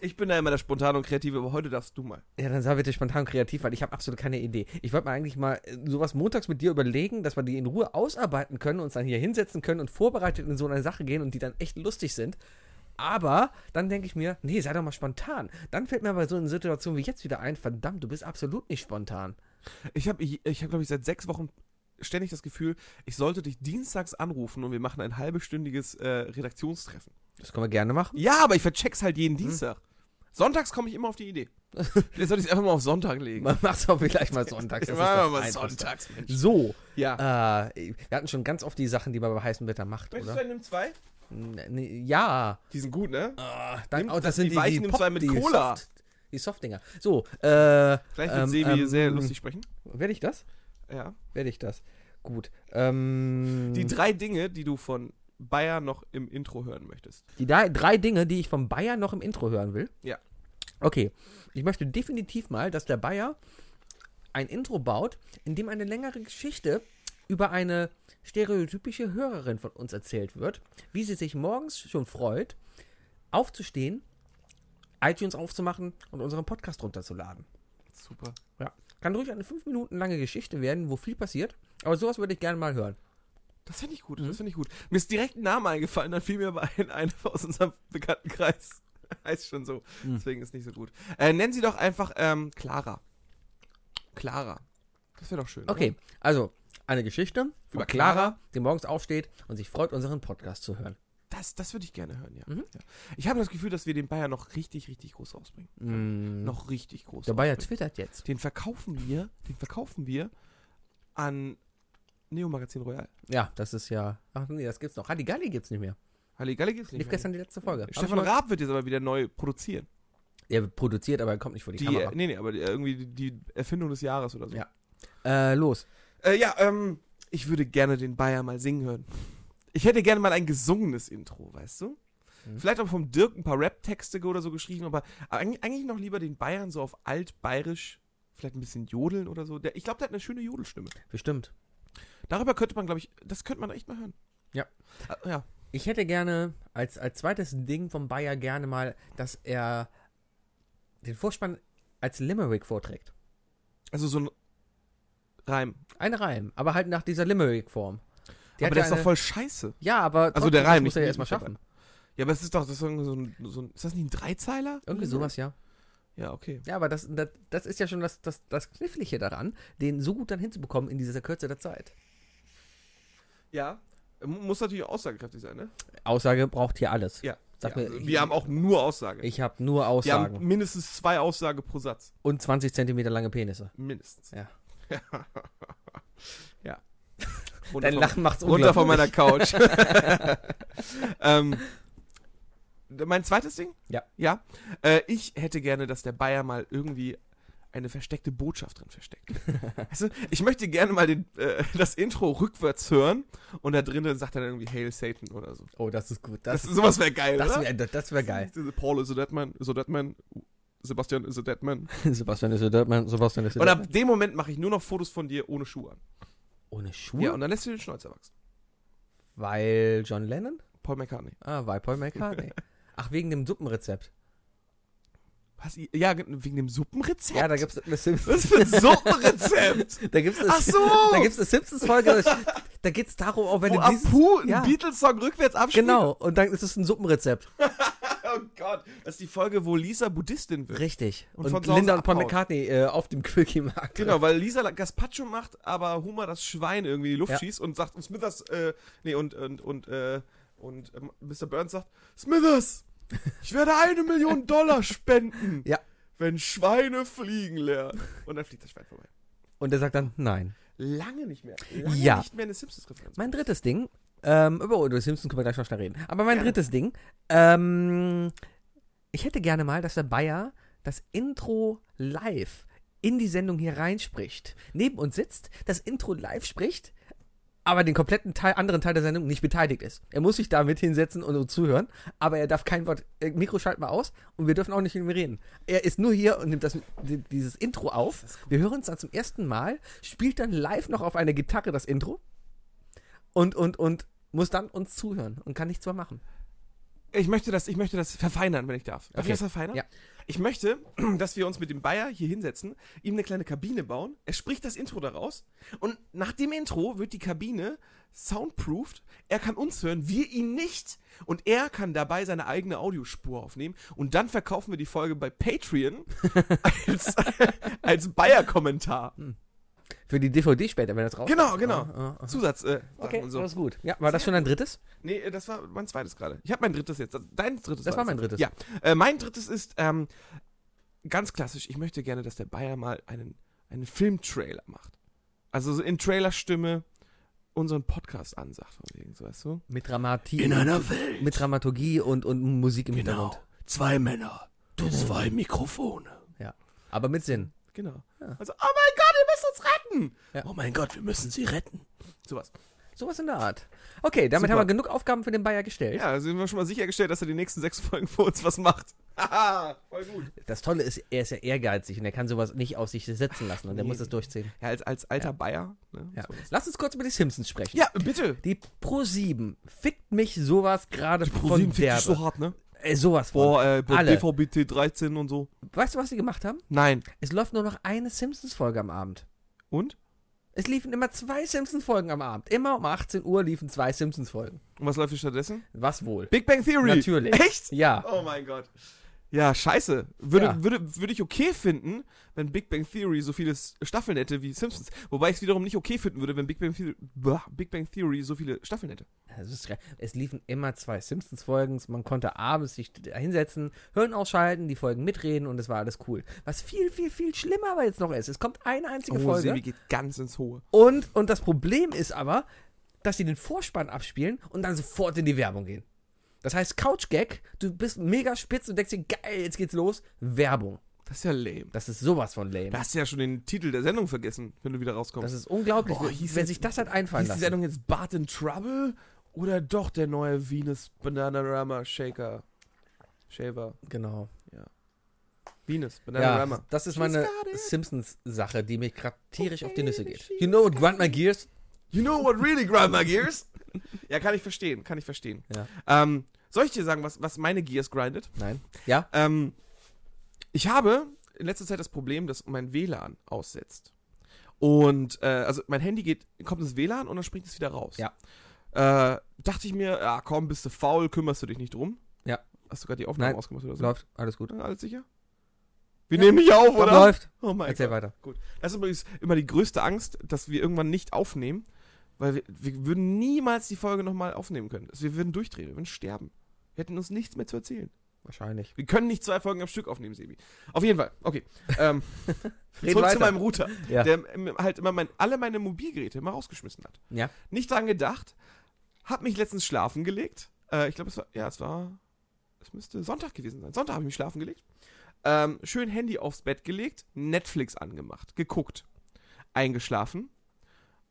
Ich bin da immer der spontane und kreative, aber heute darfst du mal. Ja, dann sei bitte spontan und kreativ, weil ich habe absolut keine Idee. Ich wollte mal eigentlich mal äh, sowas montags mit dir überlegen, dass wir die in Ruhe ausarbeiten können, uns dann hier hinsetzen können und vorbereitet in so eine Sache gehen und die dann echt lustig sind. Aber dann denke ich mir, nee, sei doch mal spontan. Dann fällt mir aber so eine Situation wie jetzt wieder ein, verdammt, du bist absolut nicht spontan. Ich habe, ich, ich hab, glaube ich, seit sechs Wochen ständig das Gefühl, ich sollte dich dienstags anrufen und wir machen ein halbstündiges äh, Redaktionstreffen. Das können wir gerne machen. Ja, aber ich vercheck's halt jeden Dienstag. Sonntags komme ich immer auf die Idee. Jetzt soll ich es einfach mal auf Sonntag legen. Man macht auch vielleicht mal sonntags. Das Machen wir mal sonntags, Mensch. So, Ja. äh, wir hatten schon ganz oft die Sachen, die man bei heißem Wetter macht, Möchtest du oder? einen nimm zwei? N- nee, ja. Die sind gut, ne? Ah, dann, Nimm- oh, das sind die die, die, Pop, du mit die Cola. Soft, die Softdinger. So, äh, Gleich wird Ähm, Sebi ähm, sehr lustig sprechen. werde ich das? Ja. Werde ich das? Gut. Ähm, Die drei Dinge, die du von Bayer noch im Intro hören möchtest. die drei, drei Dinge, die ich vom Bayer noch im Intro hören will. Ja. Okay. Ich möchte definitiv mal, dass der Bayer ein Intro baut, in dem eine längere Geschichte über eine stereotypische Hörerin von uns erzählt wird, wie sie sich morgens schon freut, aufzustehen, iTunes aufzumachen und unseren Podcast runterzuladen. Super. Ja. Kann ruhig eine fünf Minuten lange Geschichte werden, wo viel passiert, aber sowas würde ich gerne mal hören. Das finde ich gut, das finde ich gut. Mir ist direkt ein Name eingefallen, dann fiel mir aber ein, einer aus unserem Bekanntenkreis. heißt schon so. Deswegen ist nicht so gut. Äh, nennen Sie doch einfach ähm, Clara. Clara. Das wäre doch schön. Okay, also eine Geschichte Über über Clara? Clara, die morgens aufsteht und sich freut, unseren Podcast zu hören. Das, das würde ich gerne hören, ja. Mhm. ja. Ich habe das Gefühl, dass wir den Bayer noch richtig, richtig groß rausbringen. Mm, Noch richtig groß. der Bayer twittert jetzt. Den verkaufen wir, den verkaufen wir an Neo Magazin Royal. Ja, das ist ja. Ach nee, das gibt's noch. Halligalli gibt's nicht mehr. Halligalli gibt's nicht Lief mehr. gestern die letzte Folge. Stefan Raab wird jetzt aber wieder neu produzieren. Er produziert, aber er kommt nicht vor die, Die, Kamera. äh, nee, nee, aber die, irgendwie die, die Erfindung des Jahres oder so. Ja. Äh, los. Äh, ja, ähm, ich würde gerne den Bayer mal singen hören. Ich hätte gerne mal ein gesungenes Intro, weißt du? Mhm. Vielleicht auch vom Dirk ein paar Rap-Texte oder so geschrieben, aber eigentlich, noch lieber den Bayern so auf altbayerisch, vielleicht ein bisschen jodeln oder so. Der, ich glaube, der hat eine schöne Jodelstimme. Bestimmt. Darüber könnte man, glaube ich, das könnte man echt mal hören. Ja. Äh, ja. Ich hätte gerne als, als zweites Ding vom Bayer gerne mal, dass er den Vorspann als Limerick vorträgt. Also so ein Reim. Ein Reim, aber halt nach dieser Limerick-Form. Die aber der ja ist doch voll scheiße. Ja, aber Also der trotzdem, das Reim, muss er ja erstmal schaffen. Ja, aber es ist doch das ist irgendwie so ein, so ein. Ist das nicht ein Dreizeiler? Irgendwie sowas, ja. Ja, okay. Ja, aber das, das, das ist ja schon das, das, das Knifflige daran, den so gut dann hinzubekommen in dieser Kürze der Zeit. Ja. Muss natürlich aussagekräftig sein, ne? Aussage braucht hier alles. Ja. Sag ja. mir, also ich- wir haben auch nur Aussage. Ich habe nur wir Aussagen haben mindestens zwei Aussage pro Satz. und 20 Zentimeter lange Penisse. Mindestens. Ja. ja. Dein Runter, von, Lachen macht's runter von meiner. Couch. ähm, mein zweites Ding? Ja. Ja. Äh, ich hätte gerne, dass der Bayer mal irgendwie eine versteckte Botschaft drin versteckt. du, ich möchte gerne mal den, äh, das Intro rückwärts hören und da drinnen sagt er dann irgendwie Hail Satan oder so. Oh, das ist gut. Das, Das, sowas wäre geil, das oder? wäre das wär geil. Paul is a dead man, is a dead man, Sebastian is a dead man. Sebastian ist der Mann, Sebastian ist Und der ab dem Moment mache ich nur noch Fotos von dir ohne Schuhe an. Ohne Schuhe? Ja, und dann lässt du den Schnäuzer wachsen. weil John Lennon? Paul McCartney. Ah, weil Paul McCartney. Ach, wegen dem Suppenrezept. Was? Ja, ge- wegen dem Suppenrezept? Ja, da gibt's eine Was Simpsons. für ein Suppenrezept? Da gibt's eine, Ach so! Da gibt's eine Simpsons-Folge, da geht's darum, auch wenn Wo du dieses... Apu einen ja. Beatles-Song rückwärts abspielt? Genau, und dann ist es ein Suppenrezept. Oh Gott. Das ist die Folge, wo Lisa Buddhistin wird. Richtig. Und Und, Linda und Paul abhaut. McCartney äh, auf dem Quickie-Markt. Genau, weil Lisa Gazpacho macht, aber Homer das Schwein irgendwie in die Luft Ja. schießt und sagt, und Smithers, äh, nee, und, und, und, äh, und ähm, Mr. Burns sagt, Smithers, ich werde eine Million Dollar spenden, Ja. wenn Schweine fliegen lernen. Und dann fliegt das Schwein vorbei. Und er sagt dann, nein. Lange nicht mehr. Lange Ja. nicht mehr eine Simpsons-Referenz. Mein drittes Ding, ähm, über über Simpsons können wir gleich noch schnell reden. Aber mein Gerne. drittes Ding, ähm, ich hätte gerne mal, dass der Bayer das Intro live in die Sendung hier reinspricht. Neben uns sitzt, das Intro live spricht, aber den kompletten Teil, anderen Teil der Sendung nicht beteiligt ist. Er muss sich da mit hinsetzen und uns zuhören, aber er darf kein Wort, äh, Mikro schalten wir aus und wir dürfen auch nicht mit ihm reden. Er ist nur hier und nimmt das, die- dieses Intro auf. Wir hören es dann zum ersten Mal, spielt dann live noch auf einer Gitarre das Intro und, und, und muss dann uns zuhören und kann nichts mehr machen. Ich möchte das, ich möchte das verfeinern, wenn ich darf. Darf Okay. ich das verfeinern? Ja. Ich möchte, dass wir uns mit dem Bayer hier hinsetzen, ihm eine kleine Kabine bauen. Er spricht das Intro daraus. Und nach dem Intro wird die Kabine soundproofed. Er kann uns hören, wir ihn nicht. Und er kann dabei seine eigene Audiospur aufnehmen. Und dann verkaufen wir die Folge bei Patreon als, als Bayer-Kommentar. Für die DVD später, wenn das raus Genau, genau. Ah, ah, ah. Zusatz. Äh, Okay, so. das ist gut. Ja, war das schon ein drittes? Nee, äh, das war mein zweites gerade. Ich habe mein drittes jetzt. Dein drittes. Das war mein drittes. Ja. Äh, mein drittes ist ähm, ganz klassisch. Ich möchte gerne, dass der Bayer mal einen, einen Filmtrailer macht. Also so in Trailerstimme unseren Podcast ansagt, von wegen, so weißt du? Mit Dramatie. einer Welt. mit Dramaturgie und, und Musik im Hintergrund. Genau. Zwei Männer, zwei Mikrofone. Ja. Aber mit Sinn. Genau. Ja. Also, oh mein Gott, müsst uns retten! Oh mein Gott, wir müssen sie retten. Sowas. Sowas in der Art. Okay, damit Super. haben wir genug Aufgaben für den Bayer gestellt. Ja, sind wir schon mal sichergestellt, dass er die nächsten sechs Folgen für uns was macht. Haha, voll gut. Das Tolle ist, er ist ja ehrgeizig und er kann sowas nicht auf sich sitzen lassen und er Nee. muss es durchziehen. Ja, als, als alter Bayer. Ne, Ja. das- Lass uns kurz über die Simpsons sprechen. ja, bitte. Die Pro7 fickt mich sowas gerade von ProSieben fickt dich derbe. so hart, ne? Äh, sowas von. Boah, äh, bei Alle. DVB-T 13 und so. Weißt du, was sie gemacht haben? Nein. Es läuft nur noch eine Simpsons-Folge am Abend. Und? Es liefen immer zwei Simpsons-Folgen am Abend. Immer um 18 Uhr liefen zwei Simpsons-Folgen. Und was läuft hier stattdessen? Was wohl? Big Bang Theory. Natürlich. Echt? Ja. Oh mein Gott. Ja, scheiße. Würde, Ja. würde, würde ich okay finden, wenn Big Bang Theory so viele Staffeln hätte wie Simpsons. Wobei ich es wiederum nicht okay finden würde, wenn Big Bang, Theory, Blah, Big Bang Theory so viele Staffeln hätte. Es liefen immer zwei Simpsons-Folgen. Man konnte abends sich hinsetzen, Hirn ausschalten, die Folgen mitreden und es war alles cool. Was viel, viel, viel schlimmer aber jetzt noch ist. Es kommt eine einzige Oh, Folge. Sebi geht ganz ins Hohe. Und, und das Problem ist aber, dass sie den Vorspann abspielen und dann sofort in die Werbung gehen. Das heißt, Couch-Gag, du bist mega spitz und denkst dir, geil, jetzt geht's los. Werbung. Das ist ja lame. Das ist sowas von lame. Da hast du ja schon den Titel der Sendung vergessen, wenn du wieder rauskommst. Das ist unglaublich, Boah, hieß wenn jetzt- sich das halt einfallen Ist die. Sendung jetzt Bart in Trouble oder doch der neue Venus Bananarama Shaker? Shaver. Genau. Venus Ja, Bananarama. das ist meine. Simpsons-Sache, die mich gerade tierisch auf die Nüsse geht. You know what grind my gears? You know what really grind my gears? Ja, kann ich verstehen, kann ich verstehen. Ja. Ähm, soll ich dir sagen, was, was meine Gears grindet? Nein. Ja? Ähm, ich habe in letzter Zeit das Problem, dass mein WLAN aussetzt. Und, äh, also mein Handy geht, kommt ins WLAN und dann springt es wieder raus. Ja. Äh, dachte ich mir, ja komm, bist du faul, kümmerst du dich nicht drum. Ja. Hast du gerade die Aufnahme Nein. ausgemacht oder so? Läuft. Alles gut. Ja, Alles sicher? Wir nehmen nicht auf, oder? läuft. Oh mein Erzähl Gott. weiter. Gut. Das ist übrigens immer die größte Angst, dass wir irgendwann nicht aufnehmen, weil wir, wir würden niemals die Folge nochmal aufnehmen können. Also wir würden durchdrehen, wir würden sterben. Wir hätten uns nichts mehr zu erzählen. Wahrscheinlich. Wir können nicht zwei Folgen am Stück aufnehmen, Sebi. Auf jeden Fall. Okay. Ähm, Red zurück weiter. zu meinem Router, Ja. der halt immer mein, alle meine Mobilgeräte immer rausgeschmissen hat. Ja. Nicht dran gedacht, hab mich letztens schlafen gelegt. Äh, ich glaube, es war, ja, es war, es müsste Sonntag gewesen sein. Sonntag habe ich mich schlafen gelegt. Ähm, schön Handy aufs Bett gelegt, Netflix angemacht, geguckt, eingeschlafen.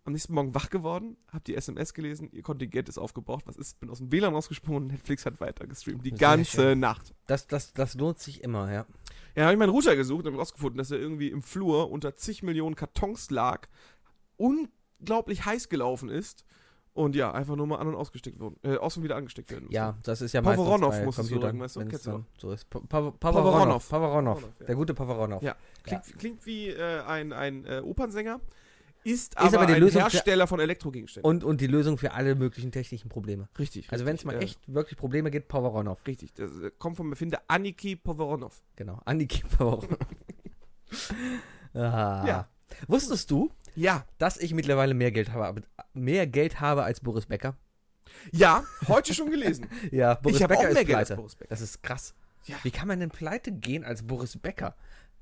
Am nächsten Morgen wach geworden, hab die SMS gelesen, ihr Kontingent ist aufgebraucht, was ist, bin aus dem WLAN rausgesprungen, Netflix hat weiter gestreamt, die Sehr ganze schön. Nacht. Das, das, das lohnt sich immer, ja. Ja, habe ich meinen Router gesucht und rausgefunden, dass er irgendwie im Flur unter zig Millionen Kartons lag, unglaublich heiß gelaufen ist und ja, einfach nur mal an und ausgesteckt wurden, äh, aus und wieder angesteckt werden musste. Ja, das ist ja meistens bei musst du so drücken, weißt du? Kennst du so ist. Pa Pa. Pavaronoff. Pavaronoff. Pavaronoff, ja. Der gute Pavaronoff. Ja, klingt, klingt wie äh, ein, ein äh, Opernsänger, ist, Ist aber, aber ein Hersteller von Elektrogegenständen. Und, und die Lösung für alle möglichen technischen Probleme. richtig. Also wenn es mal äh, echt wirklich Probleme gibt, Pavaronoff. Richtig, das äh, kommt vom Erfinder Aniki Pavaronoff. Genau. Aniki Pavaronoff. ah. Ja. Wusstest du, Ja. dass ich mittlerweile mehr Geld habe, mehr Geld habe als Boris Becker? Ja, heute schon gelesen. Ja, Boris ich habe auch Becker mehr ist Geld als pleite. Boris Becker. Das ist krass. Ja. Wie kann man denn pleite gehen als Boris Becker?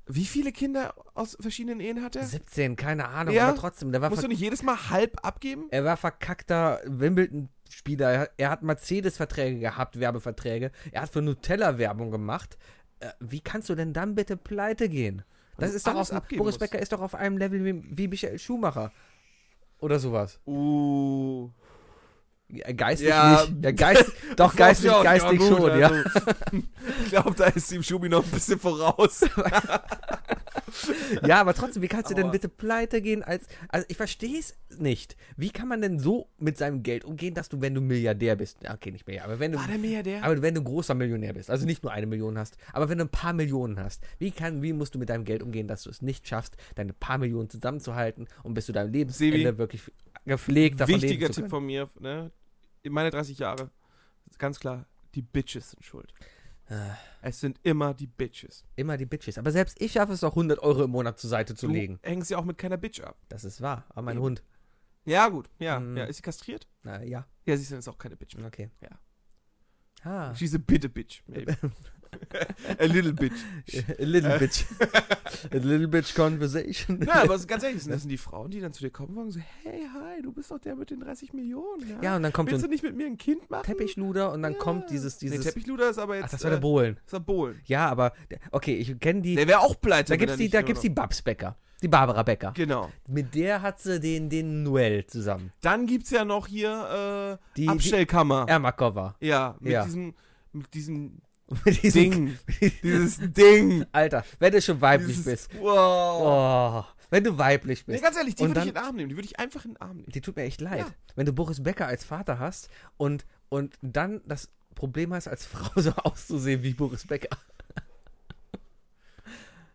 Wie viele Kinder aus verschiedenen Ehen hat er? 17, keine Ahnung, Ja. aber trotzdem, der war, Musst du nicht jedes Mal halb abgeben? er war verkackter Wimbledon-Spieler. Er, hat Mercedes-Verträge gehabt, Werbeverträge. Er hat für Nutella Werbung gemacht. Äh, wie kannst du denn dann bitte pleite gehen? Das ist doch auf, abgeben Boris musst. Becker ist doch auf einem Level wie, wie Michael Schumacher. Oder sowas. Uh. Ja, geistig Ja, nicht. Ja, geist, doch, geistig, Ja, geistig gut, schon, ja. also, ich glaube, da ist ihm Schubi noch ein bisschen voraus. Ja, aber trotzdem, wie kannst du denn bitte pleite gehen als. Also ich verstehe es nicht. Wie kann man denn so mit seinem Geld umgehen, dass du, wenn du Milliardär bist, ja, okay, nicht mehr, aber wenn du. War der Milliardär? Aber wenn du großer Millionär bist, also nicht nur eine Million hast, aber wenn du ein paar Millionen hast, wie, kann, wie musst du mit deinem Geld umgehen, dass du es nicht schaffst, deine paar Millionen zusammenzuhalten und bis zu deinem Lebensende Sebi, wirklich gepflegt davon Wichtiger Tipp von mir, ne? In meine 30 Jahre, ganz klar, die Bitches sind schuld. Ah. Es sind immer die Bitches. Immer die Bitches. Aber selbst ich schaffe es doch, 100 Euro im Monat zur Seite zu du legen. hängst ja auch mit keiner Bitch ab. Das ist wahr. Aber mein Eben. Hund. Ja, gut. Ja, Mhm. ja. Ist sie kastriert? Na ja. Ja, sie ist jetzt auch keine Bitch mehr. Okay. Ja. Ah. She's a bit a bitch, maybe. a little bitch. A little bitch. A little bitch conversation. Ja, aber ganz ehrlich, das sind die Frauen, die dann zu dir kommen und sagen so, hey, hi, du bist doch der mit den 30 Millionen. Ja, Ja, und dann kommt so Willst du nicht mit mir ein Kind machen? Teppichluder und dann Ja. kommt dieses, Nee, dieses. Teppichluder ist aber jetzt. Ach, das war der äh, Bohlen. Das war Bohlen. Ja, aber okay, ich kenne die. Der wäre auch pleite. da gibt's die, da gibt's die noch- Babs Becker. Die Barbara Becker. Genau. Mit der hat sie den, den Noel zusammen. Dann gibt's ja noch hier äh, Die- die- Abstellkammer. Ermakova. ja, mit Ja. diesem, mit diesem Mit diesem- Ding. Dieses Ding. Alter, wenn du schon weiblich Dieses, bist. wow. Oh, wenn du weiblich Nee, bist. ganz ehrlich, die würde ich in den Arm nehmen. Die würde ich einfach in den Arm nehmen. Die tut mir echt leid. Ja. Wenn du Boris Becker als Vater hast und, und dann das Problem hast, als Frau so auszusehen wie Boris Becker.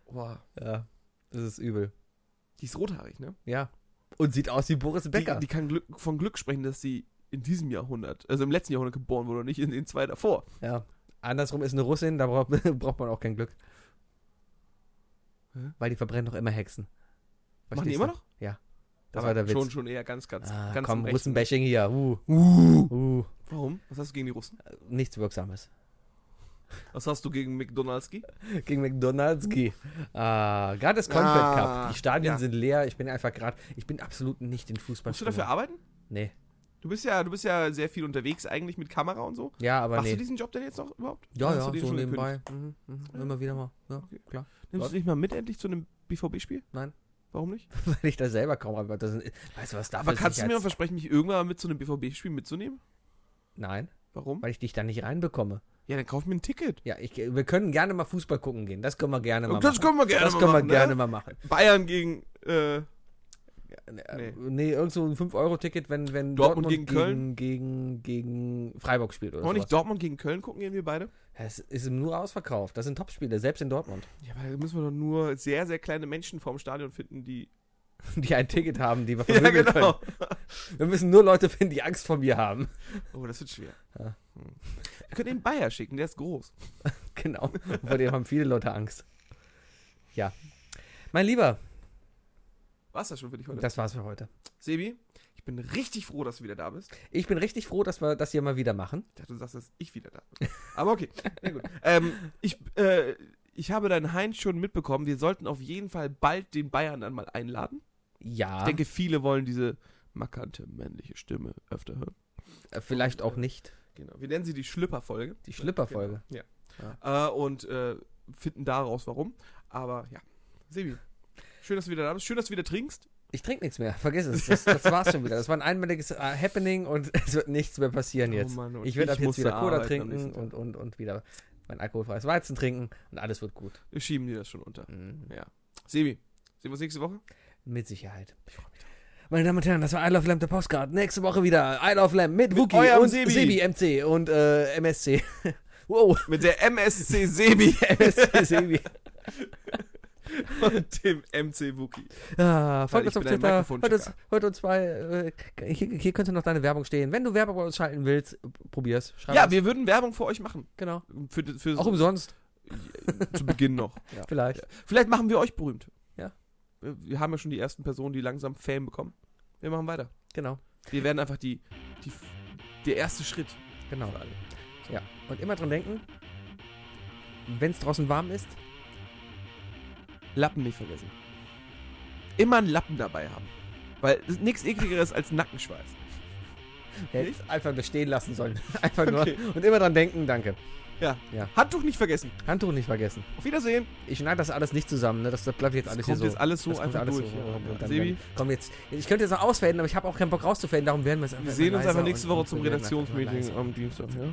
Wow. Ja, das ist übel. Die ist rothaarig, ne? Ja. Und sieht aus wie Boris Becker. Die, die kann Glück, von Glück sprechen, dass sie in diesem Jahrhundert, also im letzten Jahrhundert geboren wurde und nicht in den zwei davor. ja. Andersrum ist eine Russin, da braucht, braucht man auch kein Glück. Hä? Weil die verbrennen doch immer Hexen. Machen die Verstehst immer du? noch? Ja. Das Aber war der Witz. Schon, schon eher ganz, ganz, ah, ganz komm. Russenbashing hier. Uh, Uh. uh, Warum? Was hast du gegen die Russen? nichts Wirksames. Was hast du gegen McDonald'sky? Gegen McDonalds. Ah, gerade das Confed Ah, Cup. Die Stadien ja. sind leer. Ich bin einfach gerade, ich bin absolut nicht in Fußball. Musst du dafür arbeiten? Nee. Du bist ja, du bist ja sehr viel unterwegs eigentlich mit Kamera und so. Ja, aber Machst nee. du diesen Job denn jetzt noch überhaupt? Ja, ja, so nebenbei. Mhm, mhm, immer wieder mal. Ja, Okay. klar. Nimmst du dich mal mit endlich zu einem BVB-Spiel? Nein. Warum nicht? Weil ich da selber kaum sind, weißt du, was dafür Aber kannst du mir Sicherheits- versprechen, mich irgendwann mal mit zu einem BVB-Spiel mitzunehmen? Nein, Warum? weil ich dich da nicht reinbekomme. Ja, dann kauf mir ein Ticket. Ja, ich, wir können gerne mal Fußball gucken gehen. Das können wir gerne mal das machen. können wir gerne das mal können machen, wir gerne ne? mal machen. Bayern gegen, äh, Nee, nee irgend so ein 5-Euro-Ticket, wenn, wenn Dortmund Dortmund, gegen gegen, gegen, gegen Freiburg spielt oder wollen nicht Dortmund gegen Köln gucken, gehen wir beide? Es ist nur ausverkauft. Das sind Topspiele, selbst in Dortmund. Ja, aber da müssen wir doch nur sehr, sehr kleine Menschen vorm Stadion finden, die. Die ein Ticket haben, die wir Ja, vermöbeln genau. können. Wir müssen nur Leute finden, die Angst vor mir haben. Oh, das wird schwer. Ja. Hm. Wir können den Bayer schicken, der ist groß. Genau. Vor dem haben viele Leute Angst. Ja. Mein Lieber, War's das schon für dich heute? das war's für heute. Sebi, ich bin richtig froh, dass du wieder da bist. Ich bin richtig froh, dass wir das hier mal wieder machen. Ich dachte, du sagst, dass ich wieder da bin. Aber okay. Na gut. Ähm, ich, äh, ich habe deinen Heinz schon mitbekommen. Wir sollten auf jeden Fall bald den Bayern dann mal einladen. Ja. Ich denke, viele wollen diese markante männliche Stimme öfter hören. äh, vielleicht auch nicht. Genau. Wir nennen sie die Schlüpperfolge. Die Schlüpperfolge. Genau. Ja. Äh, und äh, finden daraus warum. Aber ja. Sebi, schön, dass du wieder da bist. Schön, dass du wieder trinkst. Ich trinke nichts mehr. Vergiss es. Das, das war's schon wieder. Das war ein einmaliges äh, Happening und es wird nichts mehr passieren Oh jetzt. Mann, und ich werde ich ab jetzt wieder Cola trinken und, und, und wieder mein alkoholfreies Weizen trinken und alles wird gut. Wir schieben dir das schon unter. Mhm. Ja. Sebi, sehen wir uns nächste Woche? Mit Sicherheit. Meine Damen und Herren, das war I Love Lamp, der Postcard. Nächste Woche wieder I Love Lamp mit, Wookie eurem und Sebi. Sebi. MC und äh, MSC. wow. Mit der MSC Sebi MSC Sebi. und dem MC Wookie. Ah, folgt uns auf Twitter, hört uns, hört uns bei, äh, hier, hier könnte noch deine Werbung stehen. Wenn du Werbung bei uns schalten willst, probier's. Schreib Ja, uns. wir würden Werbung für euch machen. genau. Für, für Auch umsonst, zu Beginn noch. vielleicht. Vielleicht machen wir euch berühmt. Ja. Wir wir haben ja schon die ersten Personen, die langsam Fame bekommen. Wir machen weiter. Genau, Wir werden einfach die, die der erste Schritt genau. für alle. Ja. Und immer dran denken, wenn es draußen warm ist, Lappen nicht vergessen. Immer einen Lappen dabei haben. Weil nichts ekligeres als Nackenschweiß. hätte es einfach bestehen lassen sollen. Einfach nur. Okay. Und immer dran denken, danke. Ja. Ja. Handtuch nicht vergessen. Handtuch nicht vergessen. Auf Wiedersehen. Ich schneide das alles nicht zusammen, ne? Das, das bleibt jetzt Das alles hier so. jetzt alles so das kommt einfach alles durch. So. Ja. Und dann, Sebi, komm jetzt. Ich könnte jetzt noch ausfaden, aber ich habe auch keinen Bock rauszufaden, darum werden wir es einfach wir sehen uns einfach nächste Woche zum einfach Redaktionsmeeting am Dienstag. Ja?